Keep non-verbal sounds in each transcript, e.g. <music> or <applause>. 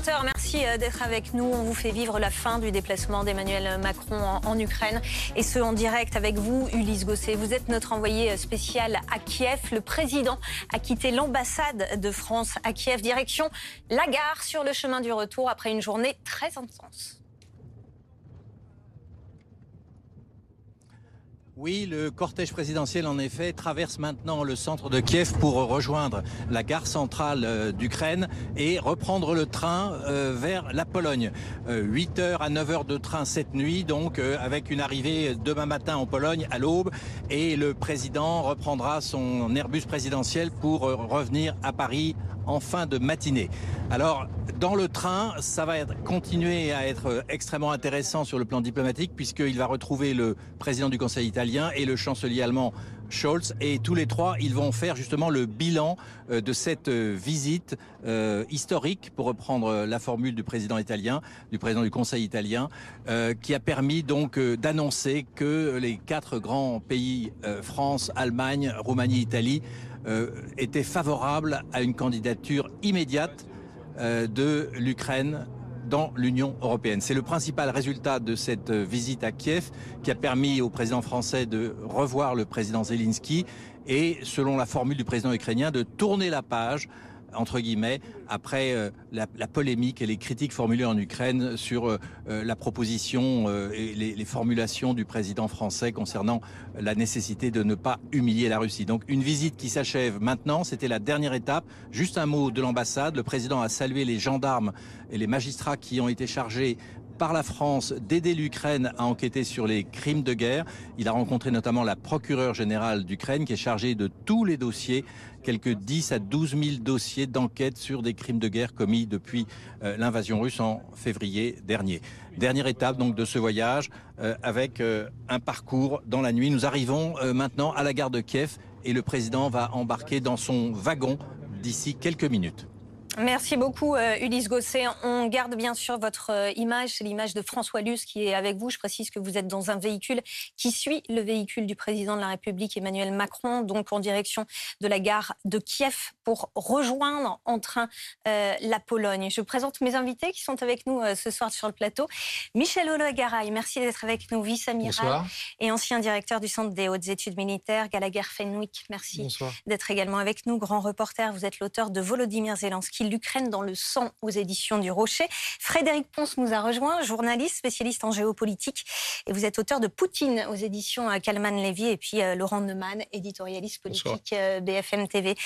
20h, merci euh, d'être avec nous. On vous fait vivre la fin du déplacement d'Emmanuel Macron en, Ukraine et ce en direct avec vous, Ulysse Gosset. Vous êtes notre envoyé spécial à Kiev. Le président a quitté l'ambassade de France à Kiev, direction la gare sur le chemin du retour après une journée très intense. Oui, le cortège présidentiel, en effet, traverse maintenant le centre de Kiev pour rejoindre la gare centrale euh, d'Ukraine et reprendre le train euh, vers la Pologne. 8 euh, heures à 9 heures de train cette nuit, donc avec une arrivée demain matin en Pologne à l'aube. Et le président reprendra son Airbus présidentiel pour revenir à Paris en fin de matinée. Alors, dans le train, ça va continuer à être extrêmement intéressant sur le plan diplomatique puisqu'il va retrouver le président du Conseil italien et le chancelier allemand Scholz et tous les trois, ils vont faire justement le bilan euh, de cette euh, visite euh, historique, pour reprendre la formule du président italien, du président du Conseil italien, qui a permis donc d'annoncer que les quatre grands pays, France, Allemagne, Roumanie, Italie, étaient favorables à une candidature immédiate de l'Ukraine dans l'Union européenne. C'est le principal résultat de cette visite à Kiev qui a permis au président français de revoir le président Zelensky et, selon la formule du président ukrainien, de tourner la page entre guillemets, après euh, la, polémique et les critiques formulées en Ukraine sur euh, euh, la proposition et les, les, formulations du président français concernant la nécessité de ne pas humilier la Russie. Donc une visite qui s'achève maintenant, c'était la dernière étape. Juste un mot de l'ambassade. Le président a salué les gendarmes et les magistrats qui ont été chargés par la France d'aider l'Ukraine à enquêter sur les crimes de guerre. Il a rencontré notamment la procureure générale d'Ukraine qui est chargée de tous les dossiers, quelques 10 à 12 000 dossiers d'enquête sur des crimes de guerre commis depuis euh, l'invasion russe en février dernier. Dernière étape donc de ce voyage euh, avec euh, un parcours dans la nuit. Nous arrivons maintenant à la gare de Kiev et le président va embarquer dans son wagon d'ici quelques minutes. Merci beaucoup, euh, Ulysse Gosset. On garde bien sûr votre euh, image, c'est l'image de François Luce qui est avec vous. Je précise que vous êtes dans un véhicule qui suit le véhicule du président de la République, Emmanuel Macron, donc en direction de la gare de Kiev pour rejoindre en train euh, la Pologne. Je présente mes invités qui sont avec nous ce soir sur le plateau. Michel Olagaray, merci d'être avec nous, vice-amiral et ancien directeur du Centre des hautes études militaires, Gallagher Fenwick. Merci d'être également avec nous, grand reporter. Vous êtes l'auteur de Volodymyr Zelensky l'Ukraine dans le sang aux éditions du Rocher. Frédéric Ponce nous a rejoint, journaliste, spécialiste en géopolitique. Et vous êtes auteur de Poutine aux éditions euh, Kalman Levy. Et puis euh, Laurent Neumann, éditorialiste politique euh, BFM TV.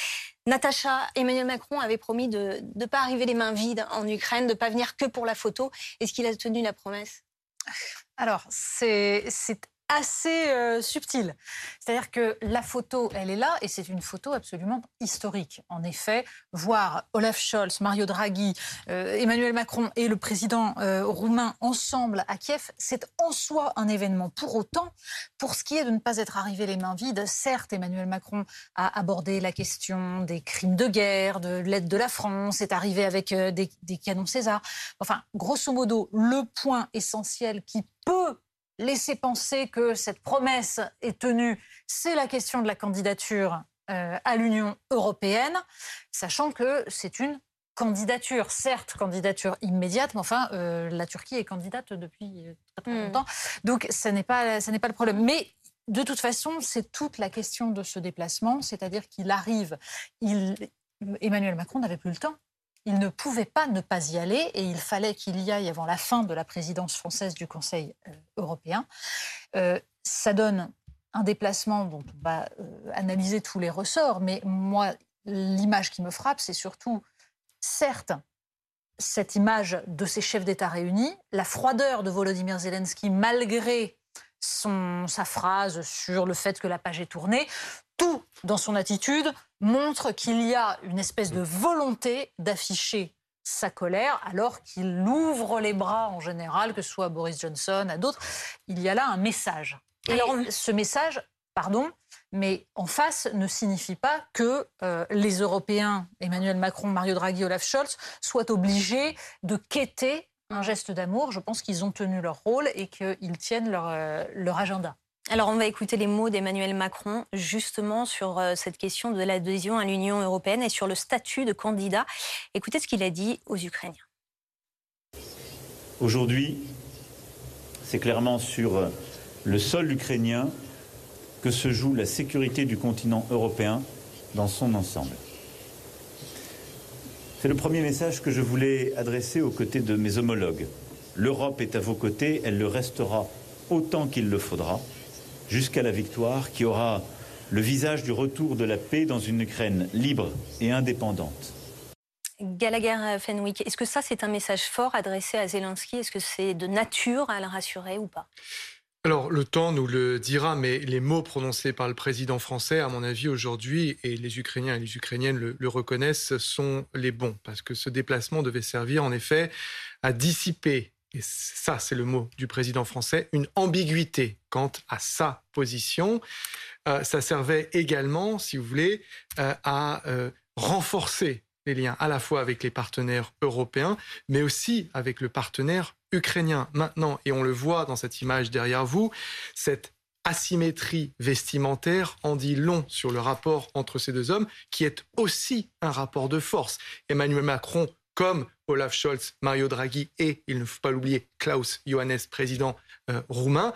Natacha, Emmanuel Macron avait promis de ne pas arriver les mains vides en Ukraine, de ne pas venir que pour la photo. Est-ce qu'il a tenu la promesse? Alors, c'est assez euh, subtil. C'est-à-dire que la photo, elle est là et c'est une photo absolument historique. En effet, voir Olaf Scholz, Mario Draghi, euh, Emmanuel Macron et le président euh, roumain ensemble à Kiev, c'est en soi un événement. Pour autant, pour ce qui est de ne pas être arrivé les mains vides, certes, Emmanuel Macron a abordé la question des crimes de guerre, de l'aide de la France, est arrivé avec des, des canons César. Enfin, grosso modo, le point essentiel qui peut laisser penser que cette promesse est tenue, c'est la question de la candidature euh, à l'Union européenne, sachant que c'est une candidature, certes candidature immédiate, mais enfin euh, la Turquie est candidate depuis très, très hmm. longtemps, donc ce n'est pas n'est pas le problème. Mais de toute façon, c'est toute la question de ce déplacement, c'est-à-dire qu'il arrive, il, Emmanuel Macron n'avait plus le temps il ne pouvait pas ne pas y aller et il fallait qu'il y aille avant la fin de la présidence française du Conseil euh, européen. Euh, ça donne un déplacement dont on va euh, analyser tous les ressorts, mais moi, l'image qui me frappe, c'est surtout, certes, cette image de ces chefs d'État réunis, la froideur de Volodymyr Zelensky malgré son, sa phrase sur le fait que la page est tournée, tout dans son attitude montre qu'il y a une espèce de volonté d'afficher sa colère alors qu'il ouvre les bras en général, que ce soit à Boris Johnson, à d'autres. Il y a là un message. Et alors, ce message, pardon, mais en face ne signifie pas que euh, les Européens, Emmanuel Macron, Mario Draghi, Olaf Scholz, soient obligés de quêter un geste d'amour. Je pense qu'ils ont tenu leur rôle et qu'ils tiennent leur, euh, leur agenda. Alors on va écouter les mots d'Emmanuel Macron justement sur euh, cette question de l'adhésion à l'Union européenne et sur le statut de candidat. Écoutez ce qu'il a dit aux Ukrainiens. Aujourd'hui, c'est clairement sur le sol ukrainien que se joue la sécurité du continent européen dans son ensemble. C'est le premier message que je voulais adresser aux côtés de mes homologues. L'Europe est à vos côtés, elle le restera autant qu'il le faudra, jusqu'à la victoire qui aura le visage du retour de la paix dans une Ukraine libre et indépendante. Gallagher Fenwick, est-ce que ça c'est un message fort adressé à Zelensky? Est-ce que c'est de nature à le rassurer ou pas? Alors, le temps nous le dira, mais les mots prononcés par le président français, à mon avis, aujourd'hui, et les Ukrainiens et les Ukrainiennes le, reconnaissent, sont les bons. Parce que ce déplacement devait servir, en effet, à dissiper, et ça, c'est le mot du président français, une ambiguïté quant à sa position. Euh, ça servait également, si vous voulez, euh, à euh, renforcer les liens à la fois avec les partenaires européens, mais aussi avec le partenaire ukrainien maintenant. Et on le voit dans cette image derrière vous, cette asymétrie vestimentaire en dit long sur le rapport entre ces deux hommes, qui est aussi un rapport de force. Emmanuel Macron, comme Olaf Scholz, Mario Draghi et, il ne faut pas l'oublier, Klaus Johannes, président euh, roumain,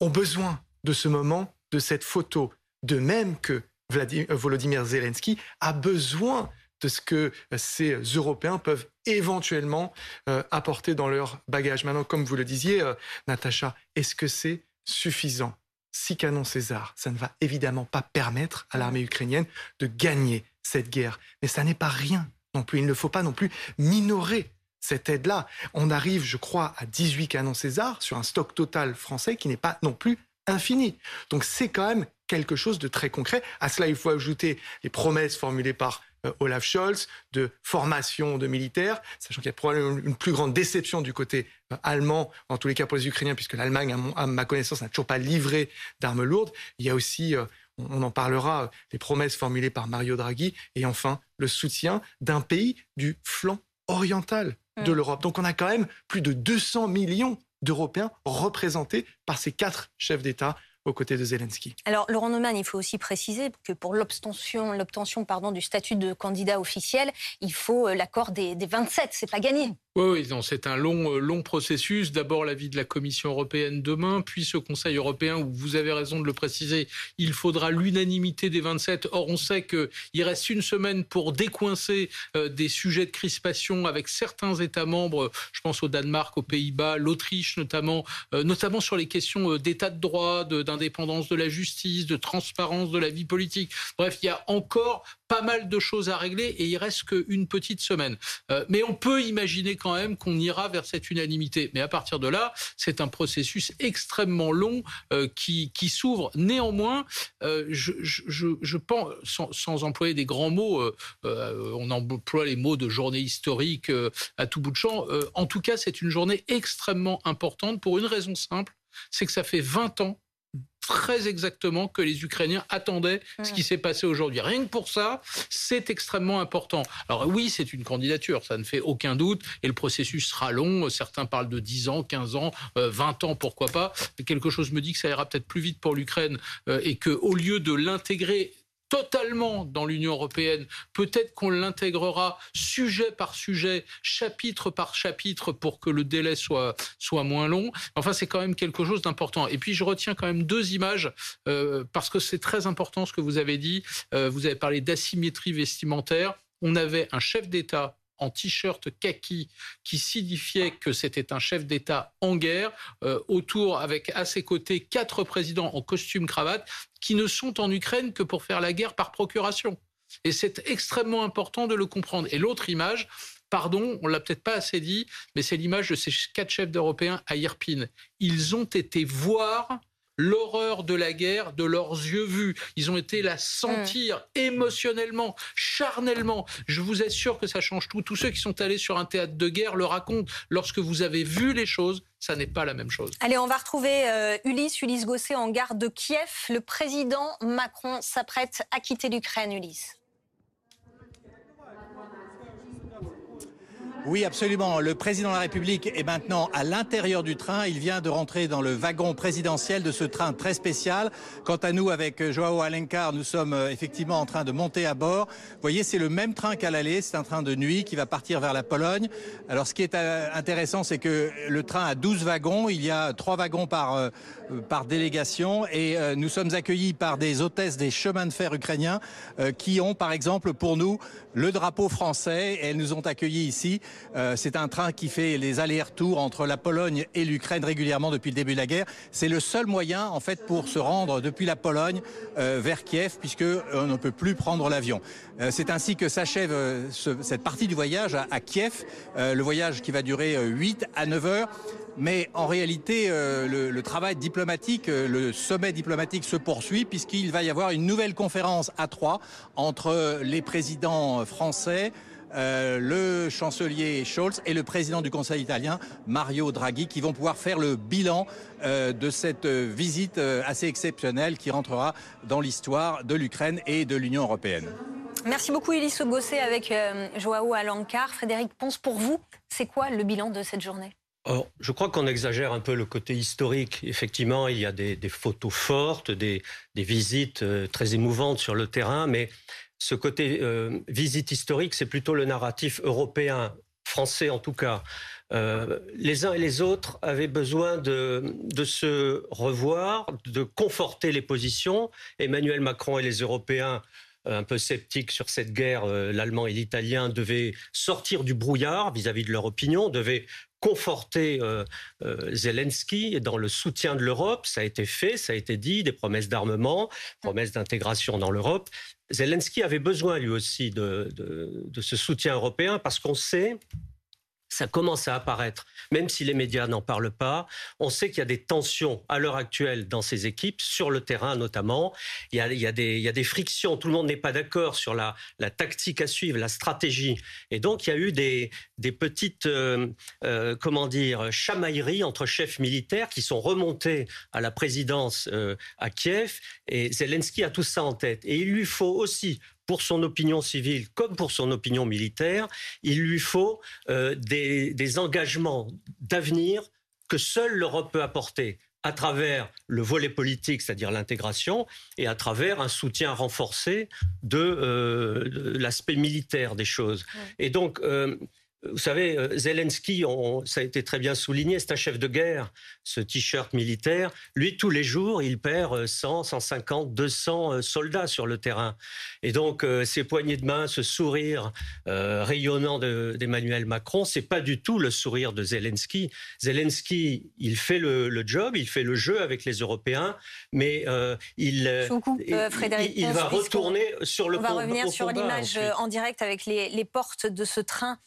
ont besoin de ce moment, de cette photo, de même que Vladimir, Volodymyr Zelensky a besoin de ce que ces Européens peuvent éventuellement euh, apporter dans leur bagage. Maintenant, comme vous le disiez, euh, Natacha, est-ce que c'est suffisant? Six canons César, ça ne va évidemment pas permettre à l'armée ukrainienne de gagner cette guerre. Mais ça n'est pas rien non plus. Il ne faut pas non plus minorer cette aide-là. On arrive, je crois, à 18 canons César sur un stock total français qui n'est pas non plus infini. Donc c'est quand même quelque chose de très concret. À cela, il faut ajouter les promesses formulées par euh, Olaf Scholz de formation de militaires, sachant qu'il y a probablement une plus grande déception du côté euh, allemand, en tous les cas pour les Ukrainiens, puisque l'Allemagne, à, ma connaissance, n'a toujours pas livré d'armes lourdes. Il y a aussi, euh, on en parlera, les promesses formulées par Mario Draghi, et enfin le soutien d'un pays du flanc oriental de mm. l'Europe. Donc on a quand même plus de 200 millions d'Européens représentés par ces quatre chefs d'État aux côtés de Zelensky. Alors, Laurent Neumann, il faut aussi préciser que pour l'obtention, du statut de candidat officiel, il faut euh, l'accord des, des 27. C'est pas gagné. Oui, oui c'est un long, euh, long processus. D'abord l'avis de la Commission européenne demain, puis ce Conseil européen où vous avez raison de le préciser, il faudra l'unanimité des 27. Or, on sait qu'il reste une semaine pour décoincer euh, des sujets de crispation avec certains États membres. Je pense au Danemark, aux Pays-Bas, l'Autriche notamment, euh, notamment sur les questions d'état de droit, d'indépendance de, de la justice, de transparence de la vie politique. Bref, il y a encore pas mal de choses à régler et il reste qu'une petite semaine. mais on peut imaginer quand même qu'on ira vers cette unanimité. Mais à partir de là, c'est un processus extrêmement long euh, qui, s'ouvre. Néanmoins, euh, je, pense, sans, sans, employer des grands mots, euh, euh on emploie les mots de journée historique euh, à tout bout de champ. en tout cas, c'est une journée extrêmement importante pour une raison simple, c'est que ça fait 20 ans très exactement que les Ukrainiens attendaient ce qui s'est passé aujourd'hui. Rien que pour ça, c'est extrêmement important. Alors oui, c'est une candidature, ça ne fait aucun doute, et le processus sera long. Certains parlent de 10 ans, 15 ans, 20 ans, pourquoi pas. quelque chose me dit que ça ira peut-être plus vite pour l'Ukraine euh, et qu'au lieu de l'intégrer totalement dans l'Union européenne. Peut-être qu'on l'intégrera sujet par sujet, chapitre par chapitre, pour que le délai soit, soit moins long. Enfin, c'est quand même quelque chose d'important. Et puis, je retiens quand même deux images, euh, parce que c'est très important ce que vous avez dit. Euh, vous avez parlé d'asymétrie vestimentaire. On avait un chef d'État en t-shirt kaki qui signifiait que c'était un chef d'État en guerre, euh, autour avec à ses côtés quatre présidents en costume cravate qui ne sont en Ukraine que pour faire la guerre par procuration. Et c'est extrêmement important de le comprendre. Et l'autre image, pardon, on l'a peut-être pas assez dit, mais c'est l'image de ces quatre chefs d'Européens à Irpin. Ils ont été voir l'horreur de la guerre de leurs yeux vus. Ils ont été la sentir mm. émotionnellement, charnellement. Je vous assure que ça change tout. Tous ceux qui sont allés sur un théâtre de guerre le racontent. Lorsque vous avez vu les choses, ça n'est pas la même chose. Allez, on va retrouver euh, Ulysse, Ulysse Gosset en garde de Kiev. Le président Macron s'apprête à quitter l'Ukraine, Ulysse. Oui, absolument. Le président de la République est maintenant à l'intérieur du train. Il vient de rentrer dans le wagon présidentiel de ce train très spécial. Quant à nous, avec Joao Alencar, nous sommes euh, effectivement en train de monter à bord. Vous voyez, c'est le même train qu'à l'aller. C'est un train de nuit qui va partir vers la Pologne. Alors, ce qui est euh, intéressant, c'est que le train a 12 wagons. Il y a trois wagons par, euh, par délégation et nous sommes accueillis par des hôtesses des chemins de fer ukrainiens qui ont, par exemple, pour nous, le drapeau français. Elles nous ont accueillis ici. c'est un train qui fait les allers-retours entre la Pologne et l'Ukraine régulièrement depuis le début de la guerre. C'est le seul moyen, en fait, pour se rendre depuis la Pologne vers Kiev, puisque on ne peut plus prendre l'avion. c'est ainsi que s'achève cette partie du voyage à, Kiev, le voyage qui va durer 8 à 9 heures. Mais en réalité, le, le, travail diplomatique, le sommet diplomatique se poursuit puisqu'il va y avoir une nouvelle conférence à trois entre les présidents français, euh, le chancelier Scholz et le président du Conseil italien, Mario Draghi, qui vont pouvoir faire le bilan euh, de cette visite euh, assez exceptionnelle qui rentrera dans l'histoire de l'Ukraine et de l'Union européenne. Merci beaucoup, Elise avec Joao Alencar. Frédéric Ponce, pour vous, c'est quoi le bilan de cette journée? Je crois qu'on exagère un peu le côté historique. Effectivement, il y a des, photos fortes, des, visites très émouvantes sur le terrain, mais ce côté euh, visite historique, c'est plutôt le narratif européen, français en tout cas. Euh, les uns et les autres avaient besoin de, se revoir, de conforter les positions. Emmanuel Macron et les Européens, euh, un peu sceptiques sur cette guerre, l'allemand et l'italien, devaient sortir du brouillard vis-à-vis -vis de leur opinion, devaient conforter euh, euh, Zelensky dans le soutien de l'Europe. Ça a été fait, ça a été dit, des promesses d'armement, promesses d'intégration dans l'Europe. Zelensky avait besoin lui aussi de, de ce soutien européen parce qu'on sait ça commence à apparaître, même si les médias n'en parlent pas. On sait qu'il y a des tensions à l'heure actuelle dans ces équipes, sur le terrain notamment. Il y a, des, frictions, tout le monde n'est pas d'accord sur la, tactique à suivre, la stratégie. Et donc il y a eu des, des petites, euh, euh, comment dire, chamailleries entre chefs militaires qui sont remontés à la présidence euh, à Kiev. Et Zelensky a tout ça en tête. Et il lui faut aussi pour son opinion civile comme pour son opinion militaire, il lui faut euh, des, des engagements d'avenir que seule l'Europe peut apporter à travers le volet politique, c'est-à-dire l'intégration, et à travers un soutien renforcé de, euh, de l'aspect militaire des choses. Et donc, euh, vous savez, euh, Zelensky, ça a été très bien souligné, c'est un chef de guerre, ce t-shirt militaire. Lui, tous les jours, il perd 100, 150, 200 soldats sur le terrain. Et donc, euh, ces poignées de main, ce sourire euh, rayonnant d'Emmanuel Macron, c'est pas du tout le sourire de Zelensky. Zelensky, il fait le, job, il fait le jeu avec les Européens, mais il, il, va retourner sur le On va revenir sur l'image en direct avec les, les, portes de ce train.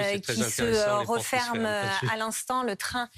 Euh, qui se euh, referme euh, à l'instant. Le train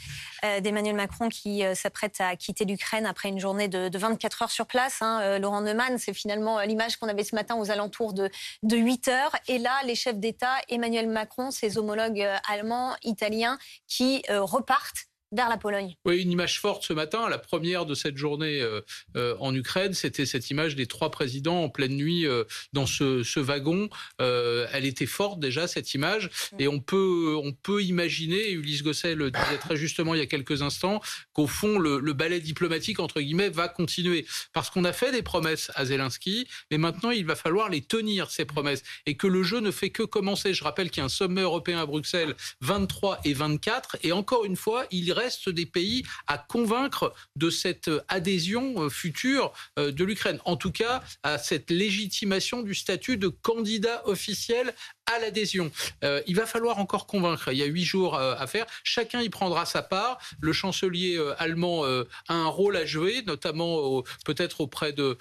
d'Emmanuel Macron qui s'apprête à quitter l'Ukraine après une journée de, 24 heures sur place. Hein. Laurent Neumann, c'est finalement l'image qu'on avait ce matin aux alentours de, de 8 heures. Et là, les chefs d'État, Emmanuel Macron, ses homologues allemands, italiens, qui repartent vers la Pologne. Oui, une image forte ce matin. La première de cette journée euh, euh, en Ukraine, c'était cette image des trois présidents en pleine nuit euh, dans ce, wagon. elle était forte déjà cette image, et on peut on peut imaginer, Ulysse Gosset le disait très justement il y a quelques instants, qu'au fond le, le, ballet diplomatique entre guillemets va continuer parce qu'on a fait des promesses à Zelensky, mais maintenant il va falloir les tenir ces promesses et que le jeu ne fait que commencer. Je rappelle qu'il y a un sommet européen à Bruxelles 23 et 24, et encore une fois il reste reste des pays à convaincre de cette adhésion euh, future euh, de l'Ukraine. En tout cas, à cette légitimation du statut de candidat officiel à l'adhésion. Euh, il va falloir encore convaincre. Il y a huit jours à faire. Chacun y prendra sa part. Le chancelier allemand a un rôle à jouer, notamment peut-être auprès de,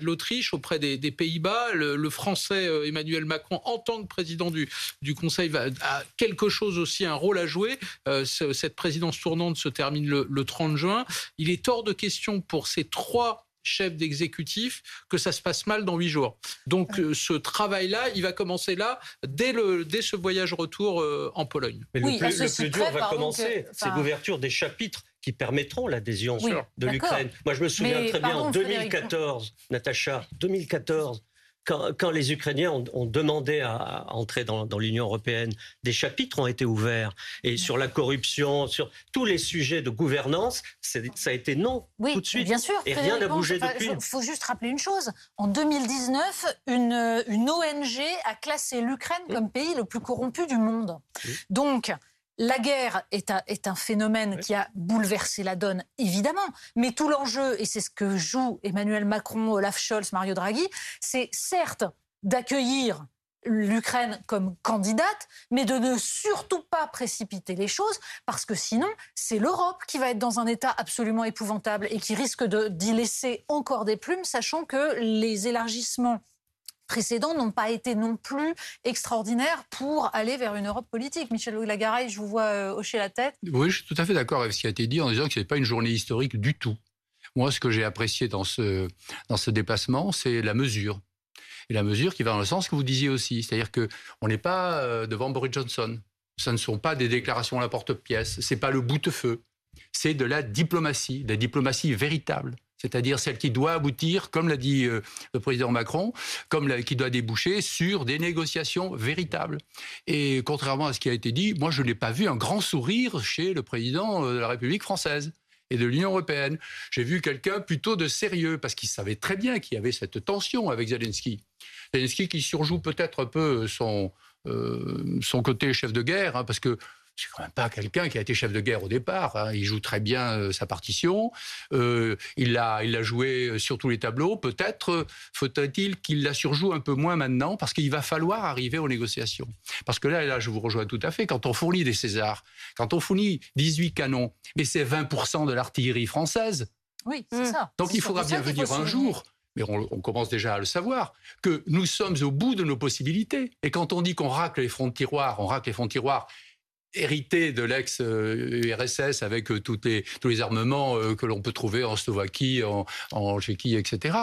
l'Autriche, auprès des, Pays-Bas. Le, français Emmanuel Macron, en tant que président du, Conseil, va, a quelque chose aussi, un rôle à jouer. cette présidence tournante se termine le, 30 juin. Il est hors de question pour ces trois chefs d'exécutif que ça se passe mal dans huit jours. Donc euh, ce travail-là, il va commencer là, dès, le, dès ce voyage retour euh, en Pologne. Mais le plus, dur va commencer, c'est l'ouverture des chapitres qui permettront l'adhésion de l'Ukraine. Moi, je me souviens très bien, en 2014, Natacha, 2014, quand, les Ukrainiens ont, demandé à, entrer dans, l'Union européenne, des chapitres ont été ouverts. Et sur la corruption, sur tous les sujets de gouvernance, ça a été non tout de suite. Bien sûr. Et rien n'a bougé depuis. Il faut juste rappeler une chose. En 2019, une, une ONG a classé l'Ukraine comme pays le plus corrompu du monde. Donc, la guerre est un, phénomène qui a bouleversé la donne, évidemment, mais tout l'enjeu, et c'est ce que jouent Emmanuel Macron, Olaf Scholz, Mario Draghi, c'est certes d'accueillir l'Ukraine comme candidate, mais de ne surtout pas précipiter les choses, parce que sinon, c'est l'Europe qui va être dans un état absolument épouvantable et qui risque d'y laisser encore des plumes, sachant que les élargissements précédents n'ont pas été non plus extraordinaires pour aller vers une Europe politique. Michel Lagaray, je vous vois euh, hocher la tête. Oui, je suis tout à fait d'accord avec ce qui a été dit en disant que ce n'est pas une journée historique du tout. Moi, ce que j'ai apprécié dans ce, dans ce déplacement, c'est la mesure. Et la mesure qui va dans le sens que vous disiez aussi. C'est-à-dire qu'on n'est pas euh, devant Boris Johnson. Ce ne sont pas des déclarations à la porte-pièce. Ce n'est pas le bout-de-feu. C'est de la diplomatie, de la diplomatie véritable c'est-à-dire celle qui doit aboutir, comme l'a dit euh, le président Macron, comme qui doit déboucher sur des négociations véritables. Et contrairement à ce qui a été dit, moi je n'ai pas vu un grand sourire chez le président euh, de la République française et de l'Union européenne. J'ai vu quelqu'un plutôt de sérieux, parce qu'il savait très bien qu'il y avait cette tension avec Zelensky. Zelensky qui surjoue peut-être un peu son, euh, son côté chef de guerre, hein, parce que c'est quand même pas quelqu'un qui a été chef de guerre au départ. Hein. Il joue très bien euh, sa partition. Euh, il l'a, il joué euh, sur tous les tableaux. Peut-être faudrait-il qu'il la surjoue un peu moins maintenant, parce qu'il va falloir arriver aux négociations. Parce que là, là, je vous rejoins tout à fait. Quand on fournit des Césars, quand on fournit 18 canons, mais c'est 20% de l'artillerie française. Oui, c'est ça. Donc il faudra bien venir un jour mais on, on, commence déjà à le savoir, que nous sommes au bout de nos possibilités. Et quand on dit qu'on racle les fonds de tiroir, on racle les fonds de tiroir, hérité de l'ex-URSS avec euh, tous les armements euh, que l'on peut trouver en Slovaquie, en, Tchéquie, etc.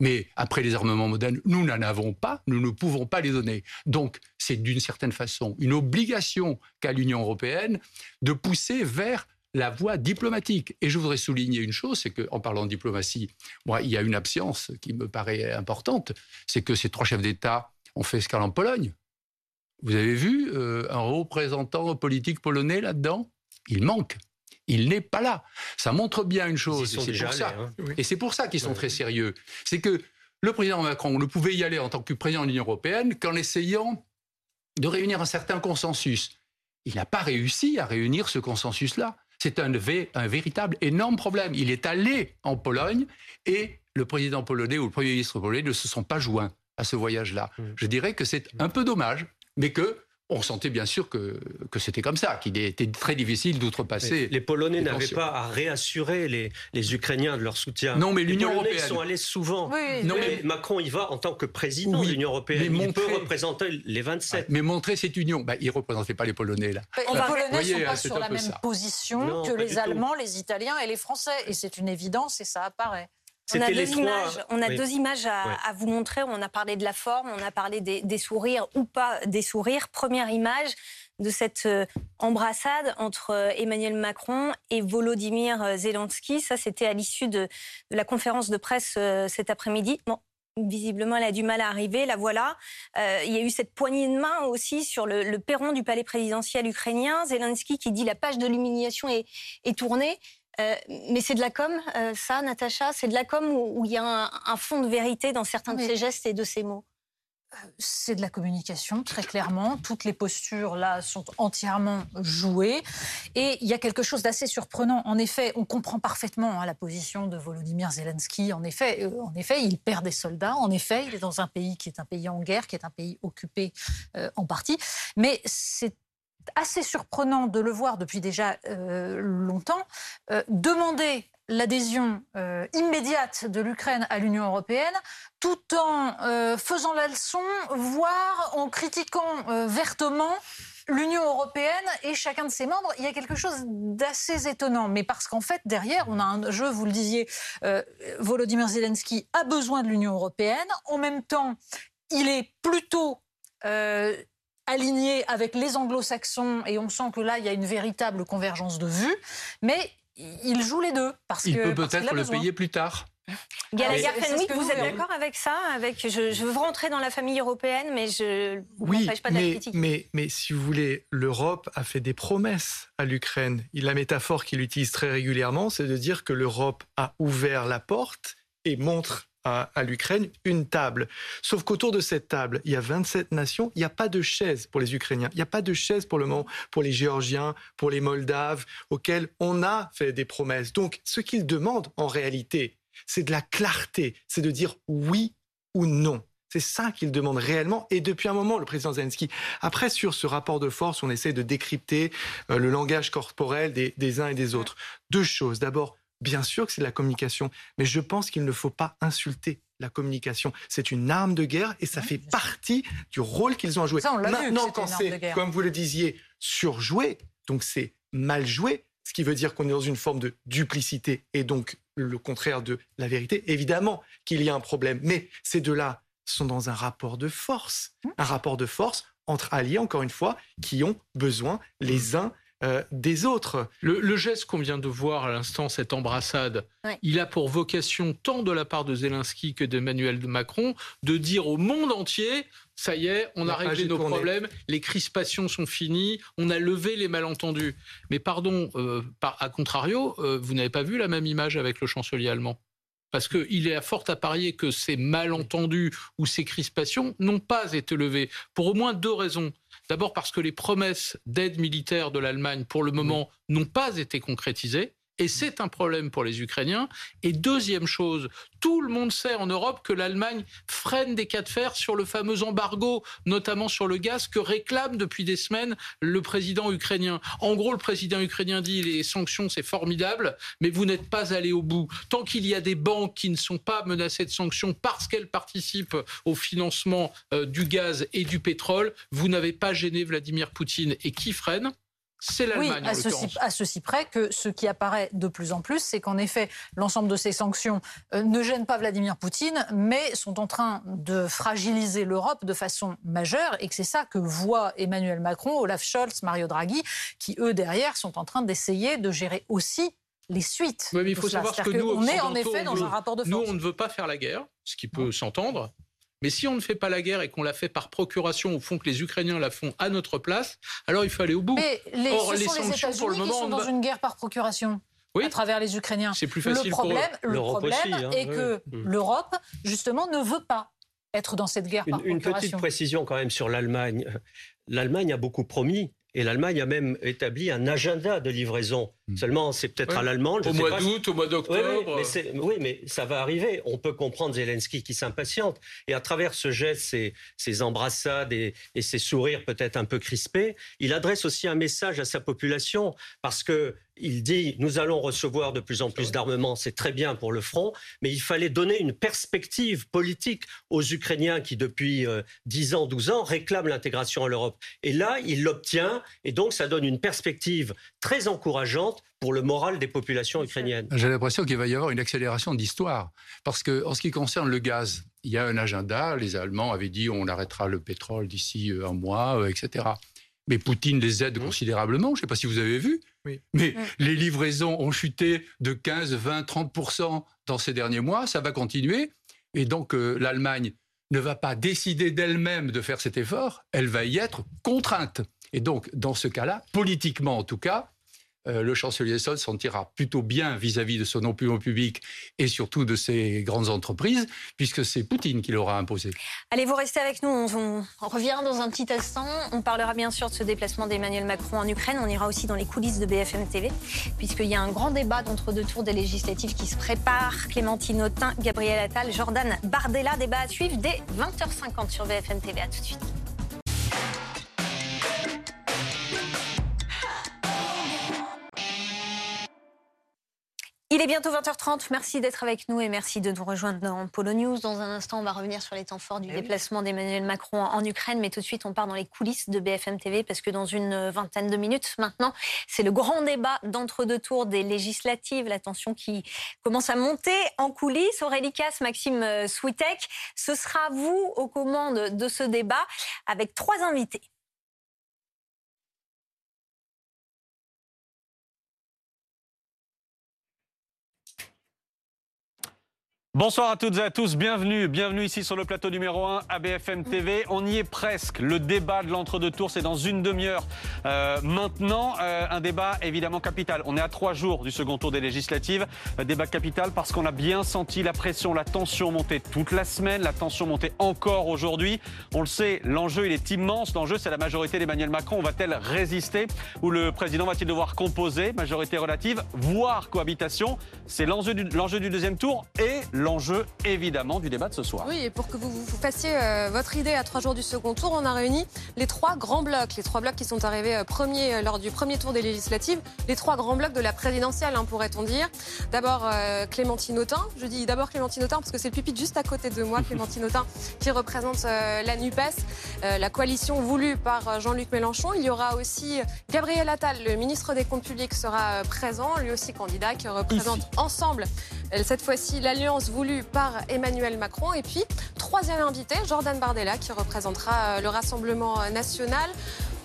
Mais après les armements modernes, nous n'en avons pas, nous ne pouvons pas les donner. Donc c'est d'une certaine façon une obligation qu'a l'Union européenne de pousser vers la voie diplomatique. Et je voudrais souligner une chose, c'est qu'en parlant de diplomatie, moi, il y a une absence qui me paraît importante, c'est que ces trois chefs d'État ont fait escale en Pologne. Vous avez vu euh, un représentant politique polonais là-dedans? Il manque. Il n'est pas là. Ça montre bien une chose. Et c'est pour, ça. Hein. Et c'est pour ça qu'ils sont très sérieux. C'est que le président Macron ne pouvait y aller en tant que président de l'Union européenne qu'en essayant de réunir un certain consensus. Il n'a pas réussi à réunir ce consensus-là. C'est un, un, véritable énorme problème. Il est allé en Pologne et le président polonais ou le premier ministre polonais ne se sont pas joints à ce voyage-là. Mmh. Je dirais que c'est un peu dommage mais que on sentait bien sûr que, que c'était comme ça, qu'il était très difficile d'outrepasser. Les Polonais n'avaient pas à réassurer les, les, Ukrainiens de leur soutien. Non, mais l'Union européenne. Ils sont allés souvent. non, mais... Macron y va en tant que président de l'Union européenne. Mais il peut représenter les 27. Mais montrer cette union. Bah, il ne représentait pas les Polonais, là. les Polonais ne sont pas sur la même position que les Allemands, les Italiens et les Français. Et c'est une évidence et ça apparaît. On a, deux images, on a deux images à, vous montrer. On a parlé de la forme, on a parlé des, sourires ou pas des sourires. Première image de cette euh, embrassade entre euh, Emmanuel Macron et Volodymyr euh, Zelensky. Ça, c'était à l'issue de, la conférence de presse cet après-midi. Bon, visiblement, elle a du mal à arriver. La voilà. il y a eu cette poignée de main aussi sur le, perron du palais présidentiel ukrainien. Zelensky qui dit la page de l'humiliation est, est tournée. Euh, mais c'est de la com, euh, ça, Natacha? C'est de la com où, il y a un, fond de vérité dans certains de ces gestes et de ces mots? Euh, c'est de la communication, très clairement. Toutes les postures, là, sont entièrement jouées. Et il y a quelque chose d'assez surprenant. En effet, on comprend parfaitement hein, la position de Volodymyr Zelensky. En effet, en effet, il perd des soldats. En effet, il est dans un pays qui est un pays en guerre, qui est un pays occupé en partie. Mais c'est assez surprenant de le voir depuis déjà euh, longtemps, euh, demander l'adhésion euh, immédiate de l'Ukraine à l'Union européenne, tout en faisant la leçon, voire en critiquant vertement l'Union européenne et chacun de ses membres, il y a quelque chose d'assez étonnant. Mais parce qu'en fait, derrière, on a un jeu, vous le disiez, Volodymyr Zelensky a besoin de l'Union européenne. En même temps, il est plutôt aligné avec les anglo-saxons et on sent que là, il y a une véritable convergence de vues. Mais il joue les deux. Parce il peut peut-être le payer plus tard. Gallagher Fenwick, vous êtes d'accord avec ça avec, je, je, veux rentrer dans la famille européenne, mais je ne oui, pas de mais, la critique. Mais, mais si vous voulez, l'Europe a fait des promesses à l'Ukraine. La métaphore qu'il utilise très régulièrement, c'est de dire que l'Europe a ouvert la porte et montre à, l'Ukraine une table. Sauf qu'autour de cette table, il y a 27 nations, il n'y a pas de chaise pour les Ukrainiens, il n'y a pas de chaise pour le moment pour les Géorgiens, pour les Moldaves, auxquels on a fait des promesses. Donc, ce qu'ils demandent en réalité, c'est de la clarté, c'est de dire oui ou non. C'est ça qu'ils demandent réellement. Et depuis un moment, le président Zelensky, après, sur ce rapport de force, on essaie de décrypter euh, le langage corporel des uns et des autres. Deux choses. D'abord, Bien sûr que c'est de la communication, mais je pense qu'il ne faut pas insulter la communication. C'est une arme de guerre et ça fait partie du rôle qu'ils ont à jouer. Maintenant, quand c'est, comme vous le disiez, surjoué, donc c'est mal joué, ce qui veut dire qu'on est dans une forme de duplicité et donc le contraire de la vérité, évidemment qu'il y a un problème. Mais ces deux-là sont dans un rapport de force, mmh. un rapport de force entre alliés, encore une fois, qui ont besoin les uns euh, des autres. Le, geste qu'on vient de voir à l'instant, cette embrassade, il a pour vocation, tant de la part de Zelensky que d'Emmanuel Macron, de dire au monde entier ça y est, on a réglé nos problèmes, les crispations sont finies, on a levé les malentendus. Mais pardon, euh, à contrario, euh, vous n'avez pas vu la même image avec le chancelier allemand? Parce qu'il est à fort à parier que ces malentendus ou ces crispations n'ont pas été levés, pour au moins deux raisons. D'abord parce que les promesses d'aide militaire de l'Allemagne, pour le moment, n'ont pas été concrétisées. Et c'est un problème pour les Ukrainiens. Et deuxième chose, tout le monde sait en Europe que l'Allemagne freine des cas de fer sur le fameux embargo, notamment sur le gaz, que réclame depuis des semaines le président ukrainien. En gros, le président ukrainien dit les sanctions, c'est formidable, mais vous n'êtes pas allé au bout. Tant qu'il y a des banques qui ne sont pas menacées de sanctions parce qu'elles participent au financement euh, du gaz et du pétrole, vous n'avez pas gêné Vladimir Poutine. Et qui freine? C'est l'Allemagne. Oui, à ceci, à ceci, près que ce qui apparaît de plus en plus, c'est qu'en effet, l'ensemble de ces sanctions euh, ne gênent pas Vladimir Poutine, mais sont en train de fragiliser l'Europe de façon majeure, et que c'est ça que voient Emmanuel Macron, Olaf Scholz, Mario Draghi, qui eux derrière sont en train d'essayer de gérer aussi les suites. Oui, mais il faut savoir que nous, on est en effet dans un rapport de force. Nous, on ne veut pas faire la guerre, ce qui peut s'entendre. Mais si on ne fait pas la guerre et qu'on la fait par procuration, au fond que les Ukrainiens la font à notre place, alors il faut aller au bout. Mais les, Or, les sanctions, pour le moment, qui sont dans une guerre par procuration. Oui. à travers les Ukrainiens. C'est plus facile le problème, pour Le problème hein, est que mm. l'Europe, justement, ne veut pas être dans cette guerre par procuration. Une petite précision quand même sur l'Allemagne. L'Allemagne a beaucoup promis et l'Allemagne a même établi un agenda de livraison. Hmm. Seulement, c'est peut-être à l'allemande. Au mois d'août, au mois d'octobre. Oui, mais, ça va arriver. On peut comprendre Zelensky qui s'impatiente. Et à travers ce geste, ces, embrassades et, et ces sourires peut-être un peu crispés, il adresse aussi un message à sa population parce que il dit nous allons recevoir de plus en plus d'armements, c'est très bien pour le front, mais il fallait donner une perspective politique aux Ukrainiens qui, depuis 10 euh, ans, 12 ans, réclament l'intégration à l'Europe. Et là, il l'obtient, et donc ça donne une perspective très encourageante pour le moral des populations ukrainiennes. J'ai l'impression qu'il va y avoir une accélération d'histoire, parce que en ce qui concerne le gaz, il y a un agenda. Les Allemands avaient dit on arrêtera le pétrole d'ici euh, un mois, euh, etc. Mais Poutine les aide mmh. considérablement. Je ne sais pas si vous avez vu. Mais mmh. les livraisons ont chuté de 15, 20, 30% dans ces derniers mois. Ça va continuer. Et donc, euh, l'Allemagne ne va pas décider d'elle-même de faire cet effort. Elle va y être contrainte. Et donc, dans ce cas-là, politiquement en tout cas, euh, le chancelier Scholz s'en tirera plutôt bien vis-à-vis de son opinion public et surtout de ses grandes entreprises, puisque c'est Poutine qui l'aura imposé. Allez, vous restez avec nous. On, revient dans un petit instant. On parlera bien sûr de ce déplacement d'Emmanuel Macron en Ukraine. On ira aussi dans les coulisses de BFM TV, puisqu'il y a un grand débat d'entre-deux tours des législatives qui se prépare. Clémentine Autain, Gabriel Attal, Jordan Bardella. Débat à suivre dès 20h50 sur BFM TV. À tout de suite. Il est bientôt 20h30. Merci d'être avec nous et merci de nous rejoindre dans Polo News. Dans un instant, on va revenir sur les temps forts du eh déplacement d'Emmanuel Macron en Ukraine. Mais tout de suite, on part dans les coulisses de BFM TV parce que dans une vingtaine de minutes maintenant, c'est le grand débat d'entre-deux tours des législatives. La tension qui commence à monter en coulisses. Aurélie Casse, Maxime euh, Switek, ce sera vous aux commandes de ce débat avec trois invités. Bonsoir à toutes et à tous, bienvenue, bienvenue ici sur le plateau numéro 1 à BFM TV. On y est presque, le débat de l'entre-deux tours, c'est dans une demi-heure. Euh, maintenant, euh, un débat évidemment capital. On est à trois jours du second tour des législatives. Débat capital parce qu'on a bien senti la pression, la tension monter toute la semaine, la tension monter encore aujourd'hui. On le sait, l'enjeu il est immense. L'enjeu c'est la majorité d'Emmanuel Macron. Va-t-elle résister ou le président va-t-il devoir composer? Majorité relative, voire cohabitation C'est l'enjeu du, du deuxième tour et l'enjeu évidemment du débat de ce soir. Oui, et pour que vous, vous fassiez euh, votre idée à trois jours du second tour, on a réuni les trois grands blocs, les trois blocs qui sont arrivés euh, premiers euh, lors du premier tour des législatives, les trois grands blocs de la présidentielle, hein, pourrait-on dire. D'abord Clémentine Autain, je dis d'abord Clémentine Autain parce que c'est le pupitre juste à côté de moi, <laughs> Clémentine Autain, qui représente la NUPES, la coalition voulue par Jean-Luc Mélenchon. Il y aura aussi Gabriel Attal, le ministre des Comptes publics, sera présent, lui aussi candidat, qui représente ensemble cette fois-ci l'alliance voulu par Emmanuel Macron. Et puis, troisième invité, Jordan Bardella, qui représentera euh, le Rassemblement national.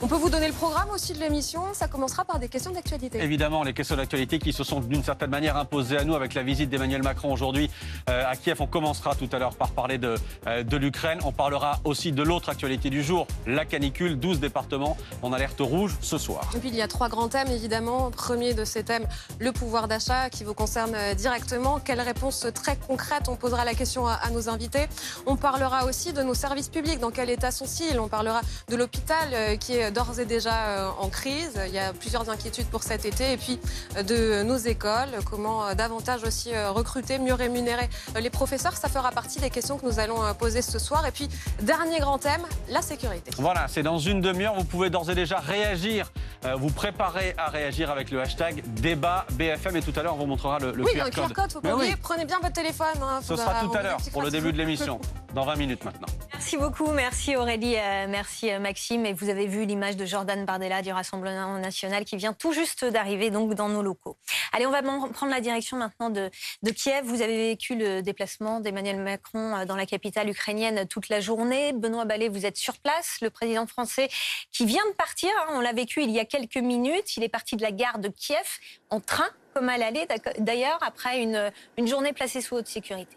On peut vous donner le programme aussi de l'émission. Ça commencera par des questions d'actualité. Évidemment, les questions d'actualité qui se sont d'une certaine manière imposées à nous avec la visite d'Emmanuel Macron aujourd'hui euh, à Kiev. On commencera tout à l'heure par parler de, euh, de l'Ukraine. On parlera aussi de l'autre actualité du jour, la canicule. 12 départements en alerte rouge ce soir. Et puis il y a trois grands thèmes évidemment. Premier de ces thèmes, le pouvoir d'achat qui vous concerne euh, directement. Quelle réponse très concrète On posera la question à, nos invités? On parlera aussi de nos services publics, dans quel état sont-ils? On parlera de l'hôpital qui est d'ores et déjà euh, en crise. Il y a plusieurs inquiétudes pour cet été. Et puis euh, de nos écoles, comment euh, davantage aussi recruter, mieux rémunérer les professeurs. Ça fera partie des questions que nous allons poser ce soir. Et puis, dernier grand thème, la sécurité. Voilà, c'est dans une demi-heure. Vous pouvez d'ores et déjà réagir, vous préparer à réagir avec le hashtag débat BFM. Et tout à l'heure, on vous montrera le, oui, QR code. QR code, faut Prenez bien votre téléphone. Hein, Ce sera tout à l'heure pour le début de <laughs> l'émission. Dans 20 minutes maintenant. Merci beaucoup. Merci Aurélie. merci Maxime. Et vous avez vu l'image de Jordan Bardella du Rassemblement national qui vient tout juste d'arriver donc dans nos locaux. Allez, on va prendre la direction maintenant de, Kiev. Vous avez vécu le déplacement d'Emmanuel Macron euh, dans la capitale ukrainienne toute la journée. Benoît Ballet, vous êtes sur place. Le président français qui vient de partir, hein, on l'a vécu il y a quelques minutes. Il est parti de la gare de Kiev en train comme à l'aller d'ailleurs après une, une journée placée sous haute sécurité.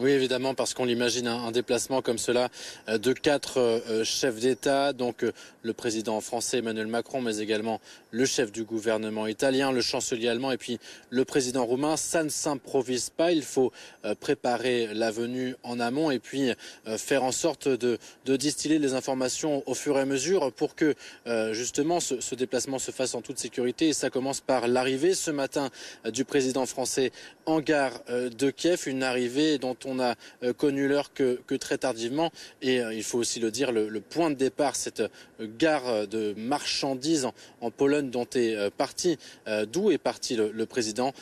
Oui, évidemment, parce qu'on l'imagine un, déplacement comme cela euh, de quatre euh, chefs d'État, donc euh, le président français Emmanuel Macron, mais également le chef du gouvernement italien, le chancelier allemand et puis le président roumain. Ça ne s'improvise pas. Il faut préparer la venue en amont et puis faire en sorte de, distiller les informations au fur et à mesure pour que justement ce, ce déplacement se fasse en toute sécurité. Et ça commence par l'arrivée ce matin du président français en gare de Kiev, une arrivée dont on a euh, connu l'heure que, très tardivement. Et euh, il faut aussi le dire, le, point de départ, cette euh, gare de marchandises en, Pologne dont est parti, d'où est parti le, président,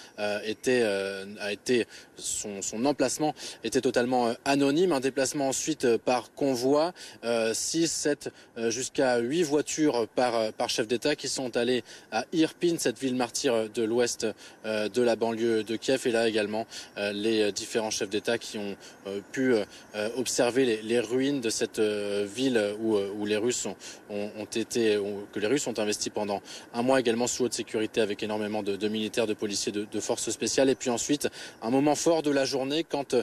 était, a été son, emplacement était totalement anonyme. Un déplacement ensuite par convoi, 6, 7, jusqu'à 8 voitures par, chef d'État qui sont allées à Irpin, cette ville martyre de l'ouest de la banlieue de Kiev. Et là également, les différents chefs d'État ont euh, pu euh, observer les, ruines de cette euh, ville où, les Russes ont, été, que les Russes ont investi pendant un mois également sous haute sécurité avec énormément de, militaires, de policiers, de, forces spéciales. Et puis ensuite, un moment fort de la journée quand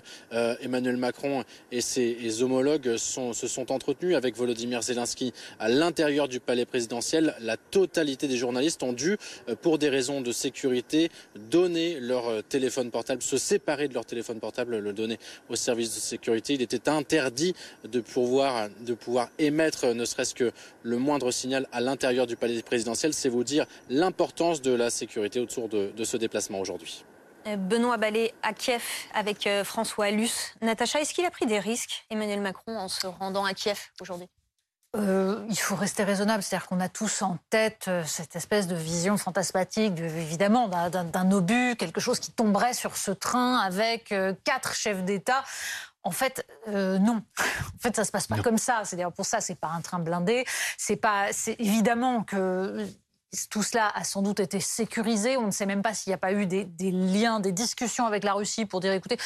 Emmanuel Macron et ses homologues se sont entretenus avec Volodymyr Zelensky à l'intérieur du palais présidentiel. La totalité des journalistes ont dû, pour des raisons de sécurité, donner leur téléphone portable, se séparer de leur téléphone portable, le donner au service de sécurité. Il était interdit de pouvoir, de pouvoir émettre ne serait-ce que le moindre signal à l'intérieur du palais présidentiel. C'est vous dire l'importance de la sécurité autour de, ce déplacement aujourd'hui. Euh, Benoît Ballet à Kiev avec euh, François Luce. Natacha, est-ce qu'il a pris des risques, Emmanuel Macron, en se rendant à Kiev aujourd'hui? Euh, il faut rester raisonnable, c'est-à-dire qu'on a tous en tête cette espèce de vision fantasmatique, évidemment, d'un obus, quelque chose qui tomberait sur ce train avec quatre chefs d'État. En fait, non. <laughs> En fait, ça se passe pas comme ça. C'est d'ailleurs pour ça, c'est pas un train blindé. C'est pas. C'est évidemment que tout cela a sans doute été sécurisé. On ne sait même pas s'il n'y a pas eu des, liens, des discussions avec la Russie pour dire, écoutez,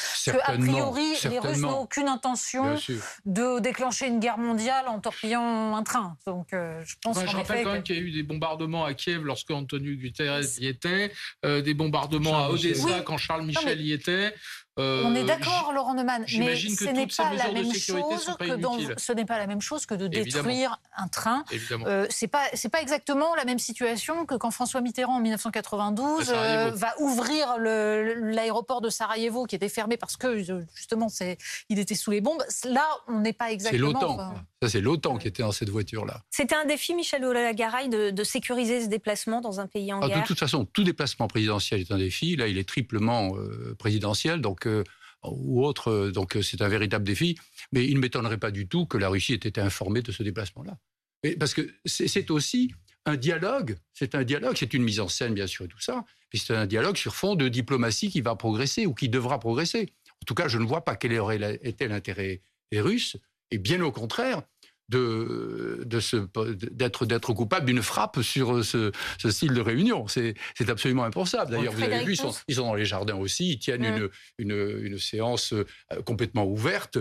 a priori, les Russes n'ont aucune intention de déclencher une guerre mondiale en torpillant un train. Donc, euh, je pense je rappelle quand même qu'il y a eu des bombardements à Kiev lorsque Antonio Guterres y était, euh, des bombardements à Odessa quand Charles Michel y était. Euh, on est d'accord, Laurent Neumann, mais ce n'est pas la même chose que ce n'est pas la même chose que de détruire un train. Euh, c'est pas c'est pas exactement la même situation que quand François Mitterrand en 1992 euh, va ouvrir l'aéroport de Sarajevo qui était fermé parce que justement c'est il était sous les bombes. Là, on n'est pas exactement. C'est l'OTAN. Ça c'est l'OTAN qui était dans cette voiture là. C'était un défi, Michel Olagaray, de, de, sécuriser ce déplacement dans un pays en ah, guerre. De toute façon, tout déplacement présidentiel est un défi. Là, il est triplement présidentiel, donc ou autre. Donc euh, c'est un véritable défi. Mais il ne m'étonnerait pas du tout que la Russie ait été informée de ce déplacement-là. Parce que c'est aussi un dialogue, c'est un dialogue, c'est une mise en scène bien sûr et tout ça, mais c'est un dialogue sur fond de diplomatie qui va progresser ou qui devra progresser. En tout cas, je ne vois pas quel aurait été l'intérêt des Russes, et bien au contraire, de, d'être, d'être coupable d'une frappe sur ce, style de réunion. C'est, absolument impensable. D'ailleurs, vous avez vu, ils sont, dans les jardins aussi, ils tiennent une, une, une, séance euh, complètement ouverte.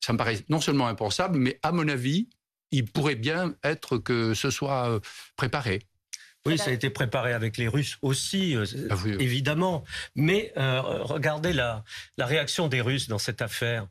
Ça me paraît non seulement impensable, mais à mon avis, il pourrait bien être que ce soit euh, préparé. Oui, ça a été préparé avec les Russes aussi, euh, ah évidemment. Mais regardez la, la réaction des Russes dans cette affaire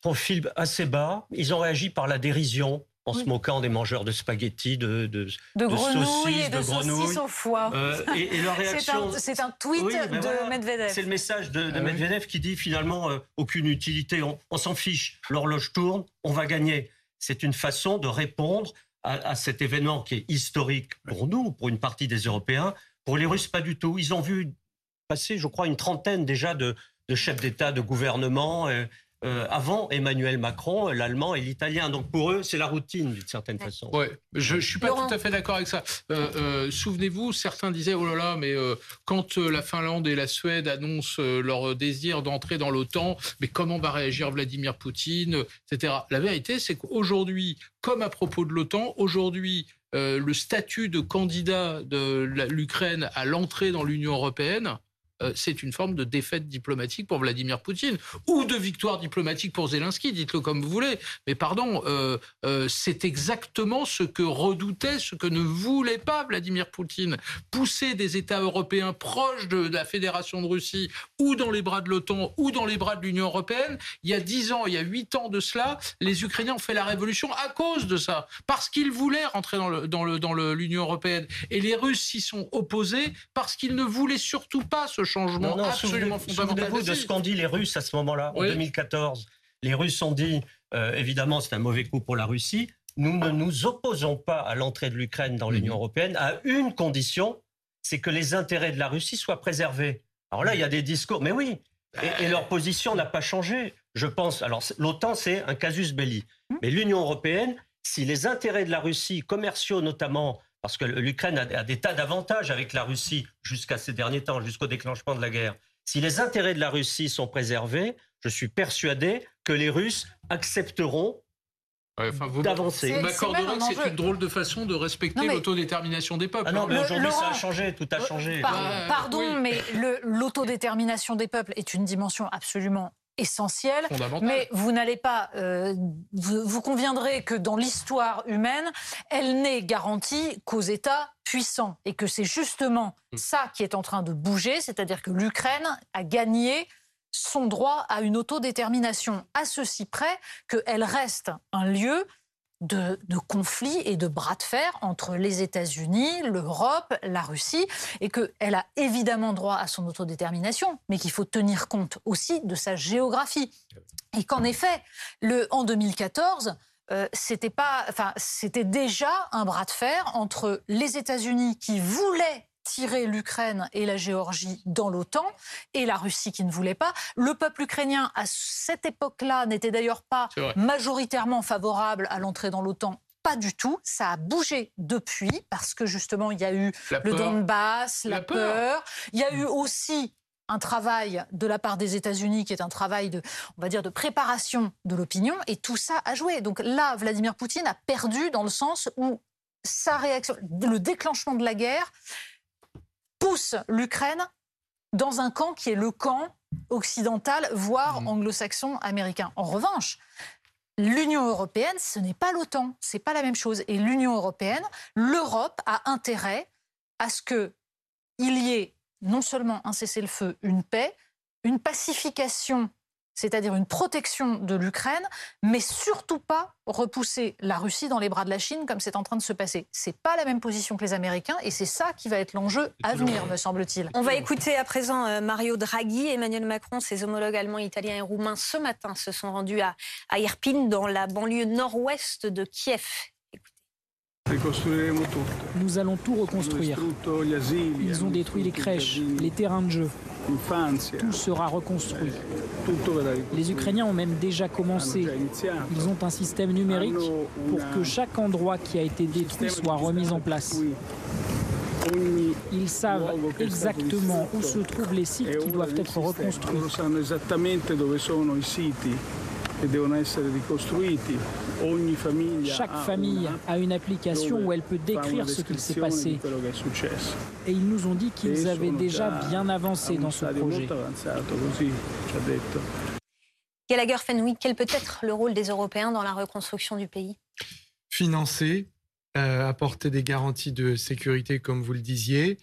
profil assez bas. Ils ont réagi par la dérision en se moquant des mangeurs de spaghettis, de, de, de, grenouilles et de, grenouilles. au foie. Euh, et, leur <laughs> réaction. C'est un, tweet ben de Medvedev. C'est le message de, ah Medvedev qui dit finalement euh, aucune utilité, on, s'en fiche. L'horloge tourne, on va gagner. C'est une façon de répondre à, à, cet événement qui est historique pour nous, pour une partie des Européens. Pour les Russes, pas du tout. Ils ont vu passer, je crois, une trentaine déjà de, chefs d'État, de gouvernement. Euh, euh, avant Emmanuel Macron, l'allemand et l'italien. Donc pour eux, c'est la routine d'une certaine façon. Ouais, je ne suis pas tout à fait d'accord avec ça. Euh, euh, souvenez-vous, certains disaient oh là là, mais quand la Finlande et la Suède annoncent leur désir d'entrer dans l'OTAN, mais comment va réagir Vladimir Poutine, etc. La vérité, c'est qu'aujourd'hui, comme à propos de l'OTAN, aujourd'hui, le statut de candidat de l'Ukraine à l'entrée dans l'Union européenne euh, c'est une forme de défaite diplomatique pour Vladimir Poutine ou de victoire diplomatique pour Zelensky, dites-le comme vous voulez. Mais pardon, euh, euh, c'est exactement ce que redoutait, ce que ne voulait pas Vladimir Poutine. Pousser des États européens proches de, la Fédération de Russie ou dans les bras de l'OTAN ou dans les bras de l'Union européenne. Il y a dix ans, il y a huit ans de cela, les Ukrainiens ont fait la révolution à cause de ça, parce qu'ils voulaient rentrer dans l'Union européenne. Et les Russes s'y sont opposés parce qu'ils ne voulaient surtout pas ce changement absolument fondamental. vous de ce qu'ont dit les Russes à ce moment-là, en 2014. Les Russes ont dit, euh, évidemment, c'est un mauvais coup pour la Russie. Nous ne nous opposons pas à l'entrée de l'Ukraine dans l'Union mhm. européenne à une condition, c'est que les intérêts de la Russie soient préservés. Alors là, il y a des discours, mais oui, et, leur position n'a pas changé. Je pense, alors l'OTAN, c'est un casus belli. Mhm. Mais l'Union européenne, si les intérêts de la Russie, commerciaux notamment, parce que l'Ukraine a, des tas d'avantages avec la Russie jusqu'à ces derniers temps, jusqu'au déclenchement de la guerre. Si les intérêts de la Russie sont préservés, je suis persuadé que les Russes accepteront d'avancer. Vous m'accorderez que c'est une drôle de façon de respecter l'autodétermination des peuples. Ah non, mais aujourd'hui ça a changé, tout a changé. Pardon, mais l'autodétermination des peuples est une dimension absolument essentiel. Mais vous n'allez pas, euh, vous, conviendrez que dans l'histoire humaine, elle n'est garantie qu'aux États puissants et que c'est justement mm. ça qui est en train de bouger, c'est-à-dire que l'Ukraine a gagné son droit à une autodétermination, à ceci près qu'elle reste un lieu de, conflits et de bras de fer entre les États-Unis, l'Europe, la Russie, et qu'elle a évidemment droit à son autodétermination, mais qu'il faut tenir compte aussi de sa géographie. Et qu'en effet, le, en 2014, euh, c'était déjà un bras de fer entre les États-Unis qui voulaient tirer l'Ukraine et la Géorgie dans l'OTAN et la Russie qui ne voulait pas. Le peuple ukrainien, à cette époque-là, n'était d'ailleurs pas majoritairement favorable à l'entrée dans l'OTAN pas du tout. Ça a bougé depuis parce que justement il y a eu le Donbass, la, peur. Il y a eu aussi un travail de la part des États-Unis qui est un travail de, on va dire, de préparation de l'opinion et tout ça a joué. Donc là, Vladimir Poutine a perdu dans le sens où sa réaction, le déclenchement de la guerre pousse l'Ukraine dans un camp qui est le camp occidental, voire mmh. anglo-saxon américain. En revanche, L'Union européenne, ce n'est pas l'OTAN, c'est pas la même chose. Et l'Union européenne, l'Europe a intérêt à ce qu'il y ait non seulement un cessez-le-feu, une paix, une pacification c'est-à-dire une protection de l'Ukraine, mais surtout pas repousser la Russie dans les bras de la Chine comme c'est en train de se passer. C'est pas la même position que les Américains et c'est ça qui va être l'enjeu à venir, me semble-t-il. On va écouter à présent euh, Mario Draghi, Emmanuel Macron, ses homologues allemands, italiens et roumains ce matin se sont rendus à, à Irpin, dans la banlieue nord-ouest de Kiev. Nous allons tout reconstruire. Ils ont détruit les crèches, les terrains de jeu. Tout sera reconstruit. Les Ukrainiens ont même déjà commencé. Ils ont un système numérique pour que chaque endroit qui a été détruit soit remis en place. Ils savent exactement où se trouvent les sites qui doivent être reconstruits. Chaque famille a une application où elle peut décrire ce qu'il s'est passé. Et ils nous ont dit qu'ils avaient déjà bien avancé dans ce projet. Gallagher Fenwick, quel peut être le rôle des Européens dans la reconstruction du pays? Financer, euh, apporter des garanties de sécurité, comme vous le disiez,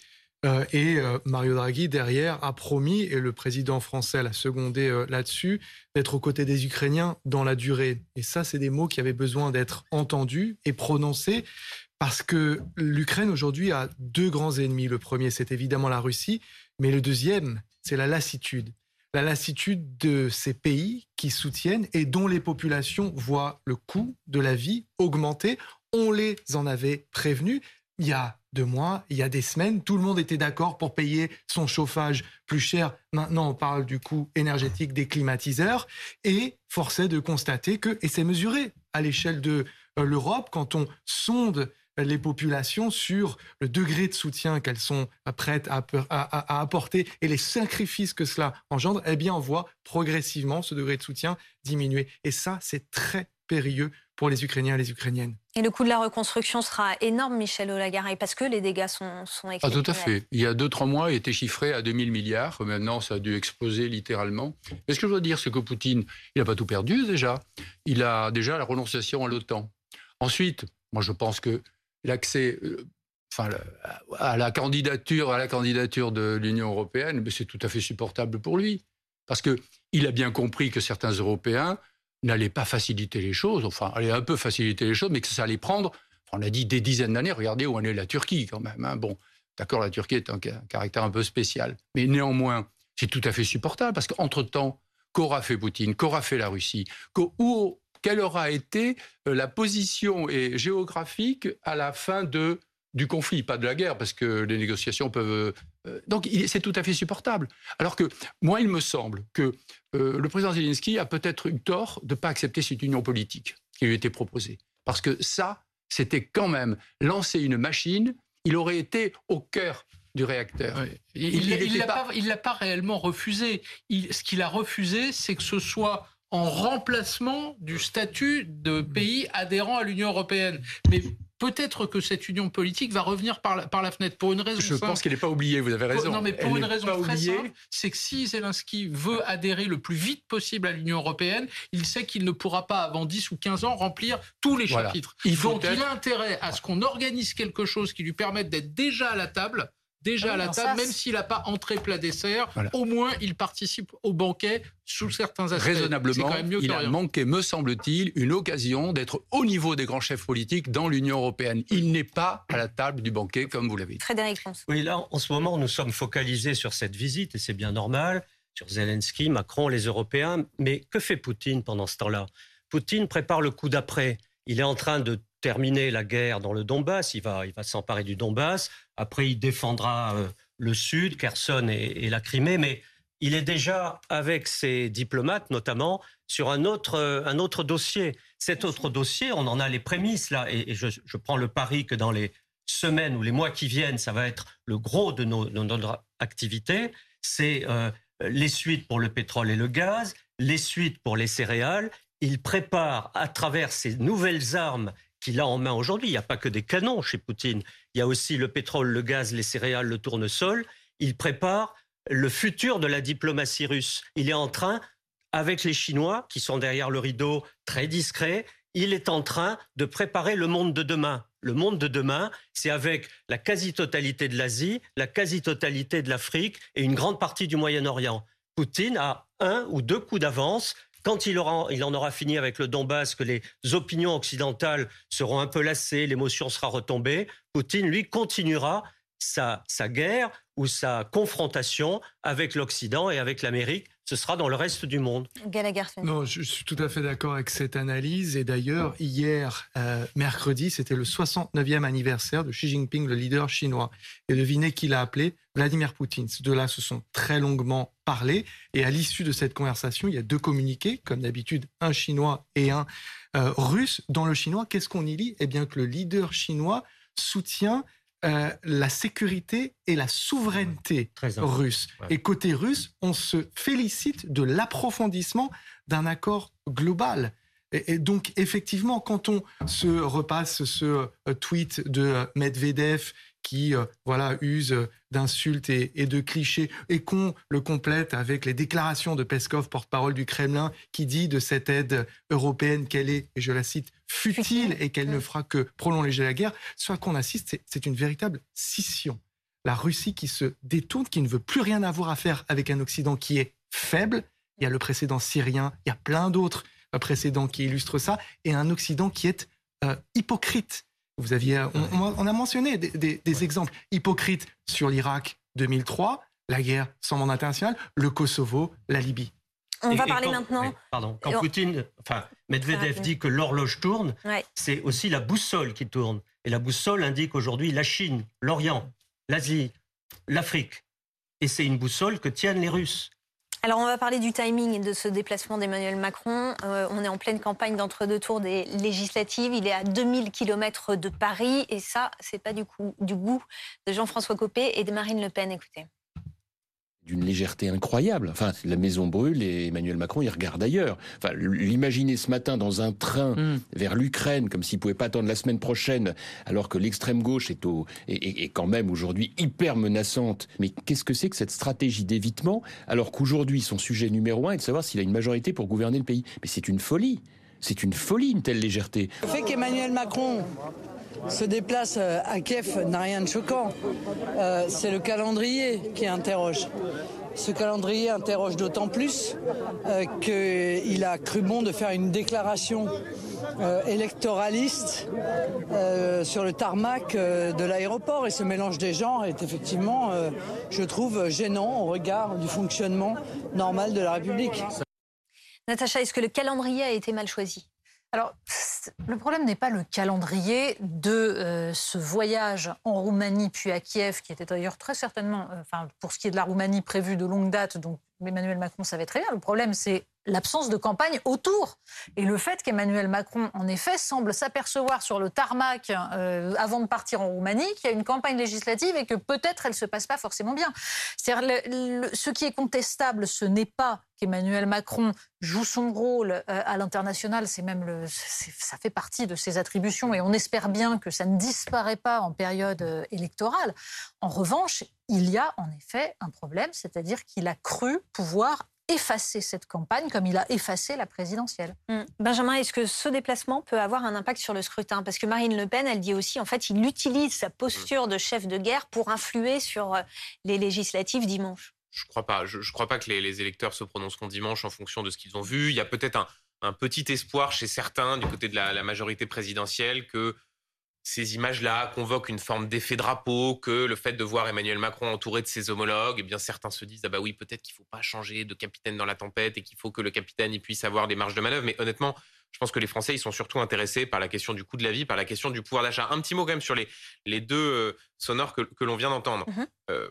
euh, et euh, Mario Draghi, derrière, a promis, et le président français l'a secondé euh, là-dessus, d'être aux côtés des Ukrainiens dans la durée. Et ça, c'est des mots qui avaient besoin d'être entendus et prononcés, parce que l'Ukraine, aujourd'hui, a deux grands ennemis. Le premier, c'est évidemment la Russie, mais le deuxième, c'est la lassitude. La lassitude de ces pays qui soutiennent et dont les populations voient le coût de la vie augmenter. On les en avait prévenus il y a deux mois, il y a des semaines, tout le monde était d'accord pour payer son chauffage plus cher. Maintenant, on parle du coût énergétique des climatiseurs. Et force est de constater que, et c'est mesuré à l'échelle de euh, l'Europe, quand on sonde les populations sur le degré de soutien qu'elles sont prêtes à, à, apporter et les sacrifices que cela engendre, eh bien, on voit progressivement ce degré de soutien diminuer. Et ça, c'est très périlleux pour les Ukrainiens et les Ukrainiennes. Et le coût de la reconstruction sera énorme, Michel Olagaray, parce que les dégâts sont, sont Ah, tout à fait. Il y a 2-3 mois, il était chiffré à 2000 milliards. Maintenant, ça a dû exploser littéralement. Mais ce que je veux dire, c'est que Poutine, il n'a pas tout perdu déjà. Il a déjà la renonciation à l'OTAN. Ensuite, moi, je pense que l'accès euh, enfin, à la candidature, à la candidature de l'Union européenne, c'est tout à fait supportable pour lui. Parce qu'il a bien compris que certains Européens n'allait pas faciliter les choses, enfin, allait un peu faciliter les choses, mais que ça allait prendre, on a dit des dizaines d'années, regardez où en est la Turquie quand même. Hein. Bon, d'accord, la Turquie est un, caractère un peu spécial, mais néanmoins, c'est tout à fait supportable, parce qu'entre-temps, qu'aura fait Poutine, qu'aura fait la Russie, où, quelle aura été euh, la position géographique à la fin de du conflit, pas de la guerre, parce que les négociations peuvent. Euh, donc c'est tout à fait supportable. Alors que moi, il me semble que euh, le président Zelensky a peut-être eu tort de ne pas accepter cette union politique qui lui était proposée. Parce que ça, c'était quand même lancer une machine, il aurait été au cœur du réacteur. Il ne l'a pas... réellement refusé. ce qu'il a refusé, c'est que ce soit en remplacement du statut de pays adhérent à l'Union européenne. Mais peut-être que cette union politique va revenir par la, par la fenêtre pour une raison. Je pense qu'elle n'est pas oubliée, vous avez raison. Non, mais pour une raison très simple, c'est que si Zelensky veut adhérer le plus vite possible à l'Union européenne, il sait qu'il ne pourra pas avant 10 ou 15 ans remplir tous les chapitres. Il Donc il a intérêt à ce qu'on organise quelque chose qui lui permette d'être déjà à la table déjà à la table, même s'il n'a pas entré plat dessert, au moins il participe au banquet sous certains aspects. Raisonnablement, il a manqué, me semble-t-il, une occasion d'être au niveau des grands chefs politiques dans l'Union européenne. Il n'est pas à la table du banquet, comme vous l'avez dit. Frédéric France. Oui, là, en ce moment, nous sommes focalisés sur cette visite, et c'est bien normal, sur Zelensky, Macron, les Européens. Mais que fait Poutine pendant ce temps-là? Poutine prépare le coup d'après. Il est en train de terminer la guerre dans le Donbass, il va, il va s'emparer du Donbass, après il défendra euh, le Sud, Kherson et, la Crimée, mais il est déjà avec ses diplomates notamment sur un autre, euh, un autre dossier. Cet autre dossier, on en a les prémices là, et, je, prends le pari que dans les semaines ou les mois qui viennent, ça va être le gros de, nos, notre activité, c'est euh, les suites pour le pétrole et le gaz, les suites pour les céréales. Il prépare à travers ces nouvelles armes qu'il a en main aujourd'hui. Il n'y a pas que des canons chez Poutine. Il y a aussi le pétrole, le gaz, les céréales, le tournesol. Il prépare le futur de la diplomatie russe. Il est en train, avec les Chinois, qui sont derrière le rideau, très discrets, il est en train de préparer le monde de demain. Le monde de demain, c'est avec la quasi-totalité de l'Asie, la quasi-totalité de l'Afrique et une grande partie du Moyen-Orient. Poutine a un ou deux coups d'avance. Quand il, aura, en aura fini avec le Donbass, que les opinions occidentales seront un peu lassées, l'émotion sera retombée, Poutine, lui, continuera sa guerre ou sa confrontation avec l'Occident et avec l'Amérique ce sera dans le reste du monde. Non, je suis tout à fait d'accord avec cette analyse. Et d'ailleurs, hier, euh, mercredi, c'était le 69e anniversaire de Xi Jinping, le leader chinois. Et devinez qui l'a appelé? Vladimir Poutine. Ces deux-là se sont très longuement parlé. Et à l'issue de cette conversation, il y a deux communiqués, comme d'habitude, un chinois et un euh, russe. Dans le chinois, qu'est-ce qu'on y lit? Eh bien que le leader chinois soutient euh, la sécurité et la souveraineté russe. Et côté russe, on se félicite de l'approfondissement d'un accord global. Et, donc, effectivement, quand on se repasse ce euh, tweet de Medvedev qui euh, voilà use d'insultes et, de clichés et qu'on le complète avec les déclarations de Peskov, porte-parole du Kremlin, qui dit de cette aide européenne qu'elle est, et je la cite, futile et qu'elle ne fera que prolonger la guerre, soit qu'on assiste, c'est une véritable scission. La Russie qui se détourne, qui ne veut plus rien avoir à faire avec un Occident qui est faible. Il y a le précédent syrien, il y a plein d'autres euh, précédents qui illustrent ça, et un Occident qui est euh, hypocrite vous aviez, on, a mentionné des, exemples hypocrites sur l'Irak 2003, la guerre sans mandat international, le Kosovo, la Libye. On va parler maintenant. pardon. Quand Poutine, enfin, Medvedev dit que l'horloge tourne, c'est aussi la boussole qui tourne. Et la boussole indique aujourd'hui la Chine, l'Orient, l'Asie, l'Afrique. Et c'est une boussole que tiennent les Russes. Alors, on va parler du timing de ce déplacement d'Emmanuel Macron. Euh, on est en pleine campagne d'entre-deux tours des législatives. Il est à 2000 km de Paris. Et ça, c'est pas du, coup, du goût de Jean-François Copé et de Marine Le Pen. Écoutez d'une légèreté incroyable. Enfin, la maison brûle et Emmanuel Macron, il regarde ailleurs. Enfin, l'imaginer ce matin dans un train hmm. vers l'Ukraine, comme s'il pouvait pas attendre la semaine prochaine, alors que l'extrême gauche est, au, est, quand même aujourd'hui hyper menaçante. Mais qu'est-ce que c'est que cette stratégie d'évitement, alors qu'aujourd'hui, son sujet numéro un est de savoir s'il a une majorité pour gouverner le pays? Mais c'est une folie. C'est une folie, une telle légèreté. Le fait qu'Emmanuel Macron se déplace euh, à Kiev n'a rien de choquant. Euh, c'est le calendrier qui interroge. Ce calendrier interroge d'autant plus euh, qu'il a cru bon de faire une déclaration électoraliste sur le tarmac de l'aéroport. Et ce mélange des genres est effectivement, je trouve, gênant au regard du fonctionnement normal de la République. Natacha, est-ce que le calendrier a été mal choisi? Alors, le problème n'est pas le calendrier de euh, ce voyage en Roumanie puis à Kiev, qui était d'ailleurs très certainement, euh, pour ce qui est de la Roumanie, prévu de longue date, donc Emmanuel Macron savait très bien. Le problème, c'est l'absence de campagne autour. Et le fait qu'Emmanuel Macron, en effet, semble s'apercevoir sur le tarmac, euh, avant de partir en Roumanie, qu'il y a une campagne législative et que peut-être elle ne se passe pas forcément bien. Ce qui est contestable, ce n'est pas qu'Emmanuel Macron joue son rôle euh, à l'international, c'est même ça fait partie de ses attributions et on espère bien que ça ne disparaît pas en période euh, électorale. En revanche, il y a en effet un problème, c'est-à-dire qu'il a cru pouvoir effacer cette campagne comme il a effacé la présidentielle. Hmm. Benjamin, est-ce que ce déplacement peut avoir un impact sur le scrutin? Parce que Marine Le Pen, elle dit aussi, en fait, il utilise sa posture de chef de guerre pour influer sur euh, les législatives dimanche. Je ne crois pas. Je, ne crois pas que les, électeurs se prononceront dimanche en fonction de ce qu'ils ont vu. Il y a peut-être un, petit espoir chez certains du côté de la, la majorité présidentielle que ces images-là convoquent une forme d'effet drapeau, que le fait de voir Emmanuel Macron entouré de ses homologues, eh bien certains se disent ah bah oui peut-être qu'il faut pas changer de capitaine dans la tempête et qu'il faut que le capitaine il puisse avoir des marges de manœuvre. Mais honnêtement, je pense que les Français ils sont surtout intéressés par la question du coût de la vie, par la question du pouvoir d'achat. Un petit mot quand même sur les les deux euh, sonores que, l'on vient d'entendre. Mm-hmm. Euh,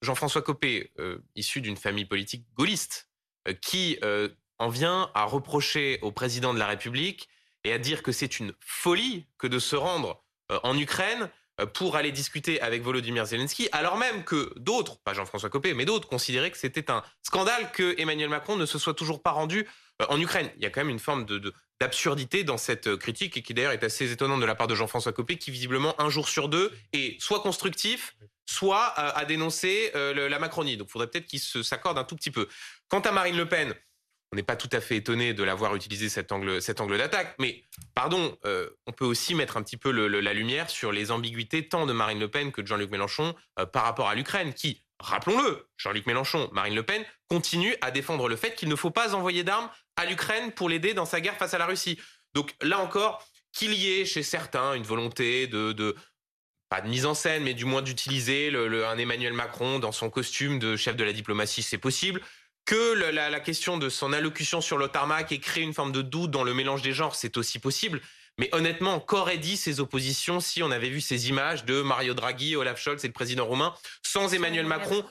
Jean-François Copé, euh, issu d'une famille politique gaulliste, qui en vient à reprocher au président de la République et à dire que c'est une folie que de se rendre euh, en Ukraine euh, pour aller discuter avec Volodymyr Zelensky, alors même que d'autres, pas Jean-François Copé, mais d'autres considéraient que c'était un scandale que Emmanuel Macron ne se soit toujours pas rendu euh, en Ukraine. Il y a quand même une forme d'absurdité dans cette critique et qui d'ailleurs est assez étonnante de la part de Jean-François Copé qui visiblement un jour sur deux est soit constructif, soit à dénoncer la Macronie. Donc il faudrait peut-être qu'il s'accorde un tout petit peu. Quant à Marine Le Pen, on n'est pas tout à fait étonné de l'avoir utilisé cet angle, d'attaque, mais pardon, euh, on peut aussi mettre un petit peu la lumière sur les ambiguïtés tant de Marine Le Pen que de Jean-Luc Mélenchon euh, par rapport à l'Ukraine, qui, rappelons-le, Jean-Luc Mélenchon, Marine Le Pen, continue à défendre le fait qu'il ne faut pas envoyer d'armes à l'Ukraine pour l'aider dans sa guerre face à la Russie. Donc là encore, qu'il y ait chez certains une volonté de, pas de mise en scène, mais du moins d'utiliser un Emmanuel Macron dans son costume de chef de la diplomatie, c'est possible que la, question de son allocution sur le tarmac ait créé une forme de doute dans le mélange des genres, c'est aussi possible. Mais honnêtement, qu'auraient dit ces oppositions si on avait vu ces images de Mario Draghi, Olaf Scholz et le président roumain sans Emmanuel Macron,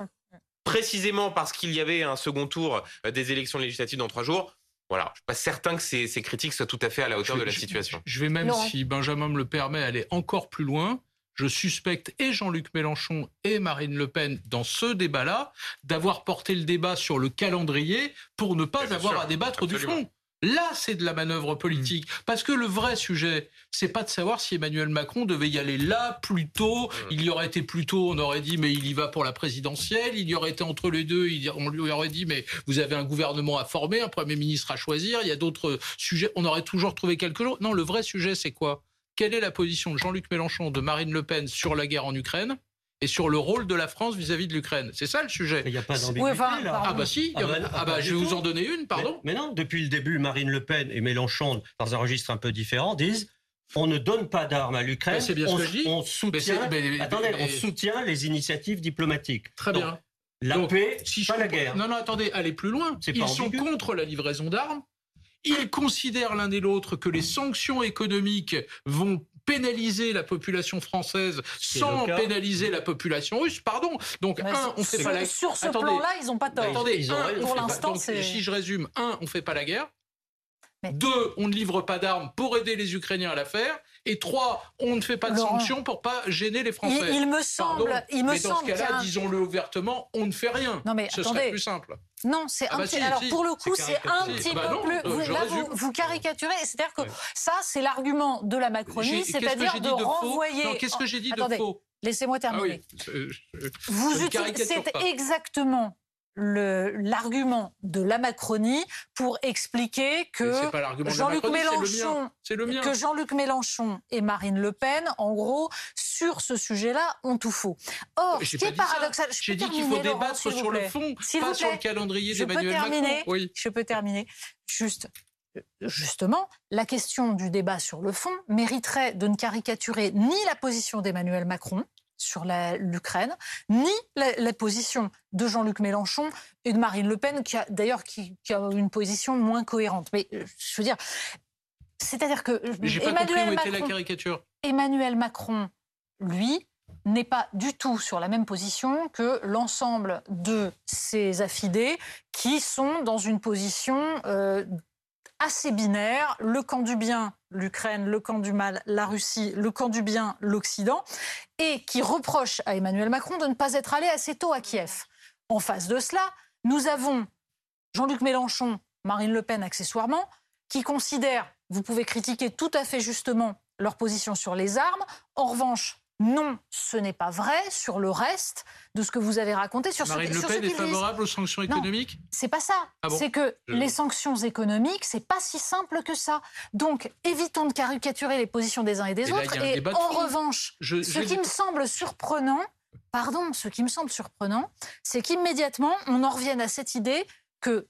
précisément parce qu'il y avait un second tour euh, des élections législatives dans trois jours? Voilà, je suis pas certain que ces, critiques soient tout à fait à la hauteur de la situation. Je, vais même, si Benjamin me le permet, aller encore plus loin je suspecte et Jean-Luc Mélenchon et Marine Le Pen dans ce débat-là d'avoir porté le débat sur le calendrier pour ne pas avoir à débattre du fond. Là, c'est de la manœuvre politique. Mmh. Parce que le vrai sujet, c'est pas de savoir si Emmanuel Macron devait y aller là plus tôt. Mmh. Il y aurait été plus tôt, on aurait dit, mais il y va pour la présidentielle. Il y aurait été entre les deux, on lui aurait dit, mais vous avez un gouvernement à former, un Premier ministre à choisir. Il y a d'autres sujets. On aurait toujours trouvé quelque chose. Non, le vrai sujet, c'est quoi? Quelle est la position de Jean-Luc Mélenchon, de Marine Le Pen sur la guerre en Ukraine et sur le rôle de la France vis-à-vis de l'Ukraine? C'est ça le sujet. Il n'y a pas d'ambiguïté Ah bah si, ah bah, ah bah, je vais vous en donner une, pardon. Mais, non, depuis le début, Marine Le Pen et Mélenchon, dans un registre un peu différent, disent on ne donne pas d'armes à l'Ukraine. c'est bien on, ce que je dis. On soutient, attendez, on soutient les initiatives diplomatiques. Très bien. La paix, si pas la guerre. Non, non, attendez, allez plus loin. Ils sont contre la livraison d'armes. Ils considèrent l'un et l'autre que les sanctions économiques vont pénaliser la population française sans pénaliser la population russe. Pardon. Donc, un, on fait pas la Sur ce plan-là, ils n'ont pas tort. Attendez, pour l'instant, si je résume, un, on fait pas la guerre. Deux, on ne livre pas d'armes pour aider les Ukrainiens à la faire. Et trois, on ne fait pas de sanctions pour pas gêner les Français. Il, me semble, il me mais dans ce cas-là, disons-le ouvertement, on ne fait rien. Non mais ce attendez. serait plus simple. Non, c'est ah un bah petit. alors pour le coup, c'est un petit bah peu plus. euh, Vous, là, vous, caricaturez. C'est-à-dire que ça, c'est l'argument de la Macronie, c'est-à-dire de, renvoyer. Qu'est-ce que j'ai dit de faux Laissez-moi ah terminer. vous utilisez, c'est exactement l'argument de la Macronie pour expliquer que Jean-Luc Mélenchon, que Jean-Luc Mélenchon et Marine Le Pen, en gros, sur ce sujet-là, ont tout faux. Or, ce qui est paradoxal, j'ai dit qu'il faut débattre sur le fond, pas sur le calendrier d'Emmanuel Macron. Oui. Je peux terminer. Juste, justement, la question du débat sur le fond mériterait de ne caricaturer ni la position d'Emmanuel Macron, sur l'Ukraine, ni la, position de Jean-Luc Mélenchon et de Marine Le Pen, qui a d'ailleurs qui, a une position moins cohérente. Mais euh, je veux dire, c'est-à-dire que Emmanuel, Macron, la caricature. Emmanuel Macron, lui, n'est pas du tout sur la même position que l'ensemble de ses affidés qui sont dans une position euh, assez binaire, le camp du bien, l'Ukraine, le camp du mal, la Russie, le camp du bien, l'Occident, et qui reproche à Emmanuel Macron de ne pas être allé assez tôt à Kiev. En face de cela, nous avons Jean-Luc Mélenchon, Marine Le Pen accessoirement, qui considèrent, vous pouvez critiquer tout à fait justement leur position sur les armes, en revanche, non, ce n'est pas vrai sur le reste de ce que vous avez raconté. Sur Marine Le Pen est favorable aux sanctions économiques? C'est pas ça. Ah c'est que les sanctions économiques, c'est pas si simple que ça. Donc, évitons de caricaturer les positions des uns et des autres. et en revanche, ce qui me semble surprenant, pardon, ce qui me semble surprenant, c'est qu'immédiatement, on en revienne à cette idée que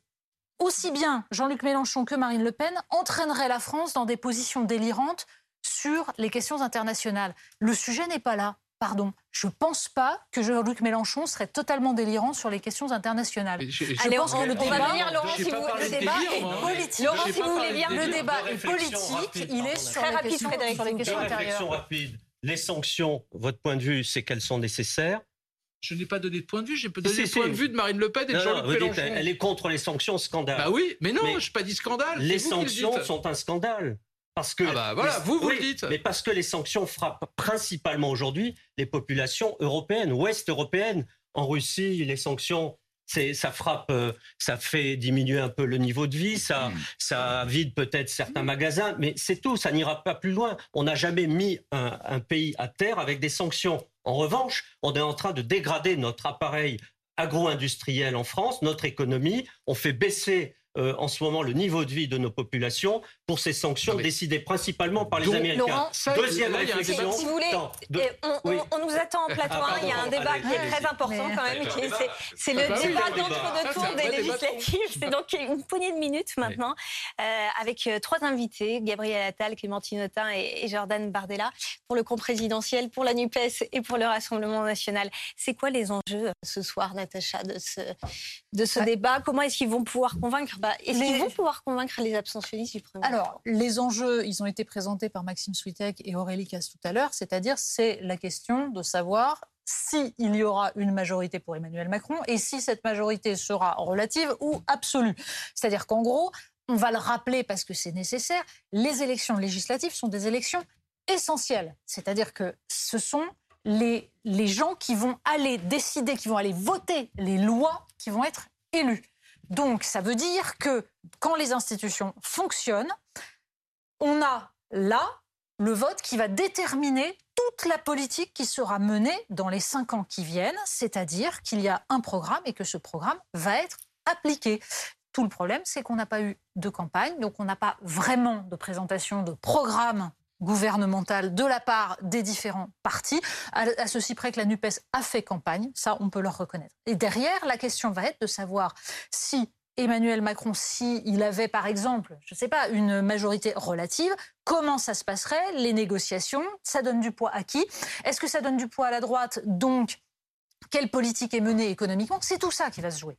aussi bien Jean-Luc Mélenchon que Marine Le Pen entraîneraient la France dans des positions délirantes sur les questions internationales. Le sujet n'est pas là. Pardon, je ne pense pas que Jean-Luc Mélenchon serait totalement délirant sur les questions internationales. Allez, pense que le débat, Laurent, si vous, le débat est politique. Laurent, si vous voulez bien, le débat est politique. Il est sur, les questions, sur les questions intérieures. Les sanctions, votre point de vue, c'est qu'elles sont nécessaires. Je n'ai pas donné de point de vue, j'ai donné le point de vue de Marine Le Pen et de Jean-Luc Mélenchon. elle est contre les sanctions, scandale. Bah oui, mais non, je n'ai pas dit scandale. Les sanctions sont un scandale. Parce que ah bah voilà, vous vous le dites. Mais parce que les sanctions frappent principalement aujourd'hui les populations européennes, ouest européennes. En Russie, les sanctions ça frappe, euh, ça fait diminuer un peu le niveau de vie, ça, ça vide peut-être certains magasins, mais c'est tout, ça n'ira pas plus loin. On n'a jamais mis un, un pays à terre avec des sanctions. En revanche, on est en train de dégrader notre appareil agro-industriel en France, notre économie. On fait baisser euh, en ce moment le niveau de vie de nos populations pour ces sanctions décidées principalement par les Américains. Deuxième réflexion. Si vous voulez, on, nous attend en plateau. Ah, il y a un débat qui est très important quand même. C'est le débat d'entre-deux tours des législatives. C'est donc une poignée de minutes maintenant euh, avec euh, trois invités Gabriel Attal, Clémentine Autain et Jordan Bardella pour le compte présidentiel, pour la Nupes et pour le Rassemblement national. C'est quoi les enjeux ce soir, Natacha, de ce de ce débat? Comment est-ce qu'ils vont pouvoir convaincre bah, est-ce qu'ils vont pouvoir convaincre les abstentionnistes du premier Alors, les enjeux, ils ont été présentés par Maxime Switek et Aurélie Casse tout à l'heure, c'est-à-dire c'est la question de savoir s'il y aura une majorité pour Emmanuel Macron et si cette majorité sera relative ou absolue. C'est-à-dire qu'en gros, on va le rappeler parce que c'est nécessaire, les élections législatives sont des élections essentielles. C'est-à-dire que ce sont les, les gens qui vont aller décider, qui vont aller voter les lois qui vont être élus. Donc, ça veut dire que quand les institutions fonctionnent, on a là le vote qui va déterminer toute la politique qui sera menée dans les cinq ans qui viennent, c'est-à-dire qu'il y a un programme et que ce programme va être appliqué. Tout le problème, c'est qu'on n'a pas eu de campagne, donc on n'a pas vraiment de présentation de programme gouvernementale de la part des différents partis, à, ceci près que la NUPES a fait campagne, ça on peut leur reconnaître. Et derrière, la question va être de savoir si Emmanuel Macron, s'il avait par exemple, je ne sais pas, une majorité relative, comment ça se passerait, les négociations, ça donne du poids à qui? Est-ce que ça donne du poids à la droite? Donc, quelle politique est menée économiquement? C'est tout ça qui va se jouer.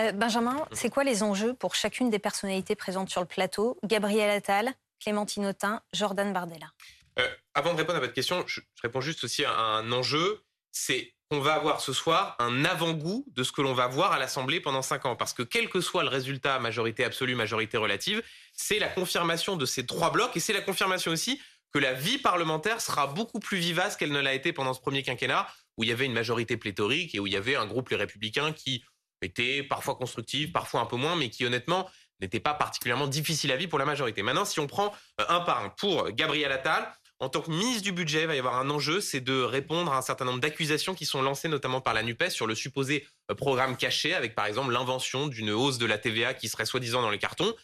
Euh, Benjamin, c'est quoi les enjeux pour chacune des personnalités présentes sur le plateau? Gabriel Attal, Clémentine Autain, Jordan Bardella. Euh, avant de répondre à votre question, je, réponds juste aussi à un enjeu. C'est qu'on va avoir ce soir un avant-goût de ce que l'on va voir à l'Assemblée pendant cinq ans. Parce que quel que soit le résultat, majorité absolue, majorité relative, c'est la confirmation de ces trois blocs et c'est la confirmation aussi que la vie parlementaire sera beaucoup plus vivace qu'elle ne l'a été pendant ce premier quinquennat, où il y avait une majorité pléthorique et où il y avait un groupe Les Républicains qui était parfois constructif, parfois un peu moins, mais qui honnêtement n'était pas particulièrement difficile à vivre pour la majorité. Maintenant, si on prend euh, un par un, pour Gabriel Attal, en tant que ministre du budget, il va y avoir un enjeu, c'est de répondre à un certain nombre d'accusations qui sont lancées notamment par la NUPES sur le supposé euh, programme caché, avec par exemple l'invention d'une hausse de la TVA qui serait soi-disant dans les cartons.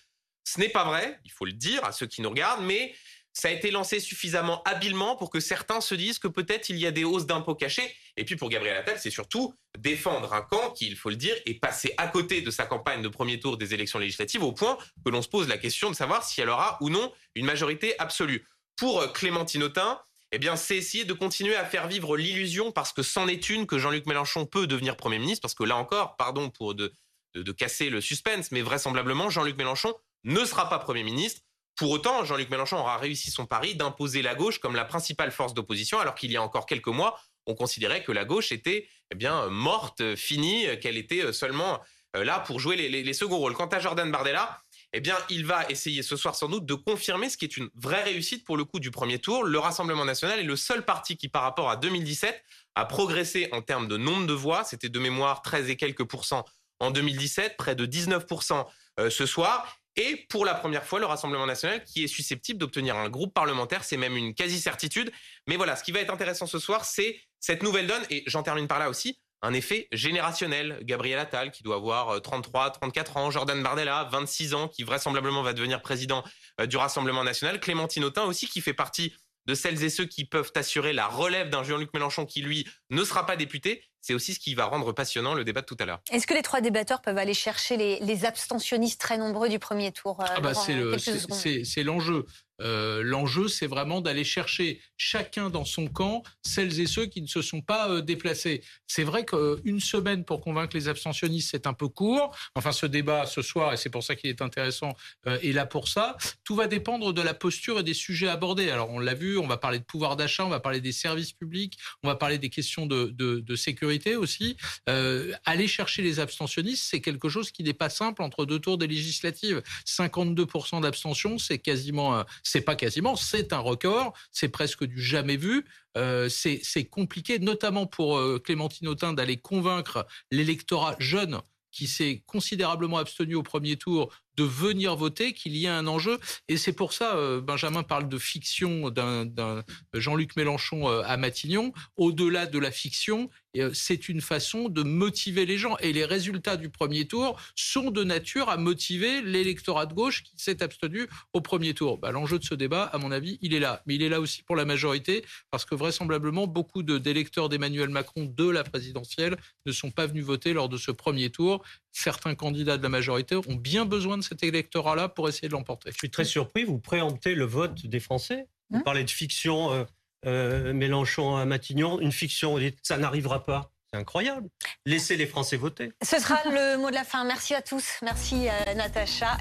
Ce n'est pas vrai, il faut le dire à ceux qui nous regardent, mais ça a été lancé suffisamment habilement pour que certains se disent que peut-être il y a des hausses d'impôts cachées. Et puis pour Gabriel Attal, c'est surtout défendre un camp qui, il faut le dire, est passé à côté de sa campagne de premier tour des élections législatives au point que l'on se pose la question de savoir si elle aura ou non une majorité absolue. Pour euh, Clémentine Autain, eh bien, c'est essayer de continuer à faire vivre l'illusion, parce que c'en est une, que Jean-Luc Mélenchon peut devenir Premier ministre, parce que là encore, pardon pour de, de casser le suspense, mais vraisemblablement, Jean-Luc Mélenchon ne sera pas Premier ministre. Pour autant, Jean-Luc Mélenchon aura réussi son pari d'imposer la gauche comme la principale force d'opposition, alors qu'il y a encore quelques mois, on considérait que la gauche était eh bien morte, finie, qu'elle était seulement euh, là pour jouer les, seconds rôles. Quant à Jordan Bardella, eh bien, il va essayer ce soir sans doute de confirmer ce qui est une vraie réussite pour le coup du premier tour. Le Rassemblement national est le seul parti qui, par rapport à 2017, a progressé en termes de nombre de voix. C'était de mémoire 13 et quelques pourcents en 2017, près de 19% euh, ce soir. Et pour la première fois, le Rassemblement national qui est susceptible d'obtenir un groupe parlementaire, c'est même une quasi-certitude. Mais voilà, ce qui va être intéressant ce soir, c'est cette nouvelle donne, et j'en termine par là aussi, un effet générationnel. Gabriel Attal, qui doit avoir 33, euh, 34 ans, Jordan Bardella, 26 ans, qui vraisemblablement va devenir président euh, du Rassemblement national, Clémentine Autain aussi, qui fait partie de celles et ceux qui peuvent assurer la relève d'un Jean-Luc Mélenchon qui, lui, ne sera pas député. C'est aussi ce qui va rendre passionnant le débat de tout à l'heure. Est-ce que les trois débatteurs peuvent aller chercher les, abstentionnistes très nombreux du premier tour euh, ah bah C'est l'enjeu. Euh, l'enjeu, c'est vraiment d'aller chercher chacun dans son camp celles et ceux qui ne se sont pas euh, déplacés. C'est vrai qu'une semaine pour convaincre les abstentionnistes, c'est un peu court. Enfin, ce débat ce soir, et c'est pour ça qu'il est intéressant, euh, est là pour ça. Tout va dépendre de la posture et des sujets abordés. Alors, on l'a vu, on va parler de pouvoir d'achat, on va parler des services publics, on va parler des questions de, de sécurité aussi. aller chercher les abstentionnistes, c'est quelque chose qui n'est pas simple entre deux tours des législatives. 52% d'abstention, c'est quasiment c'est pas quasiment, c'est un record, c'est presque du jamais vu. Euh, c'est compliqué, notamment pour euh, Clémentine Autain, d'aller convaincre l'électorat jeune qui s'est considérablement abstenu au premier tour de venir voter, qu'il y a un enjeu. Et c'est pour ça, euh, Benjamin parle de fiction d'un Jean-Luc Mélenchon euh, à Matignon. Au-delà de la fiction, euh, c'est une façon de motiver les gens. Et les résultats du premier tour sont de nature à motiver l'électorat de gauche qui s'est abstenu au premier tour. Bah, L'enjeu de ce débat, à mon avis, il est là. Mais il est là aussi pour la majorité, parce que vraisemblablement, beaucoup d'électeurs d'Emmanuel Macron de la présidentielle ne sont pas venus voter lors de ce premier tour. Certains candidats de la majorité ont bien besoin de cet électorat-là pour essayer de l'emporter. Je suis très surpris, vous préemptez le vote des Français. Vous hein parlez de fiction, euh, euh, Mélenchon à Matignon, une fiction, vous dites ça n'arrivera pas. C'est incroyable. Laissez les Français voter. Ce sera le mot de la fin. Merci à tous. Merci euh, Natacha.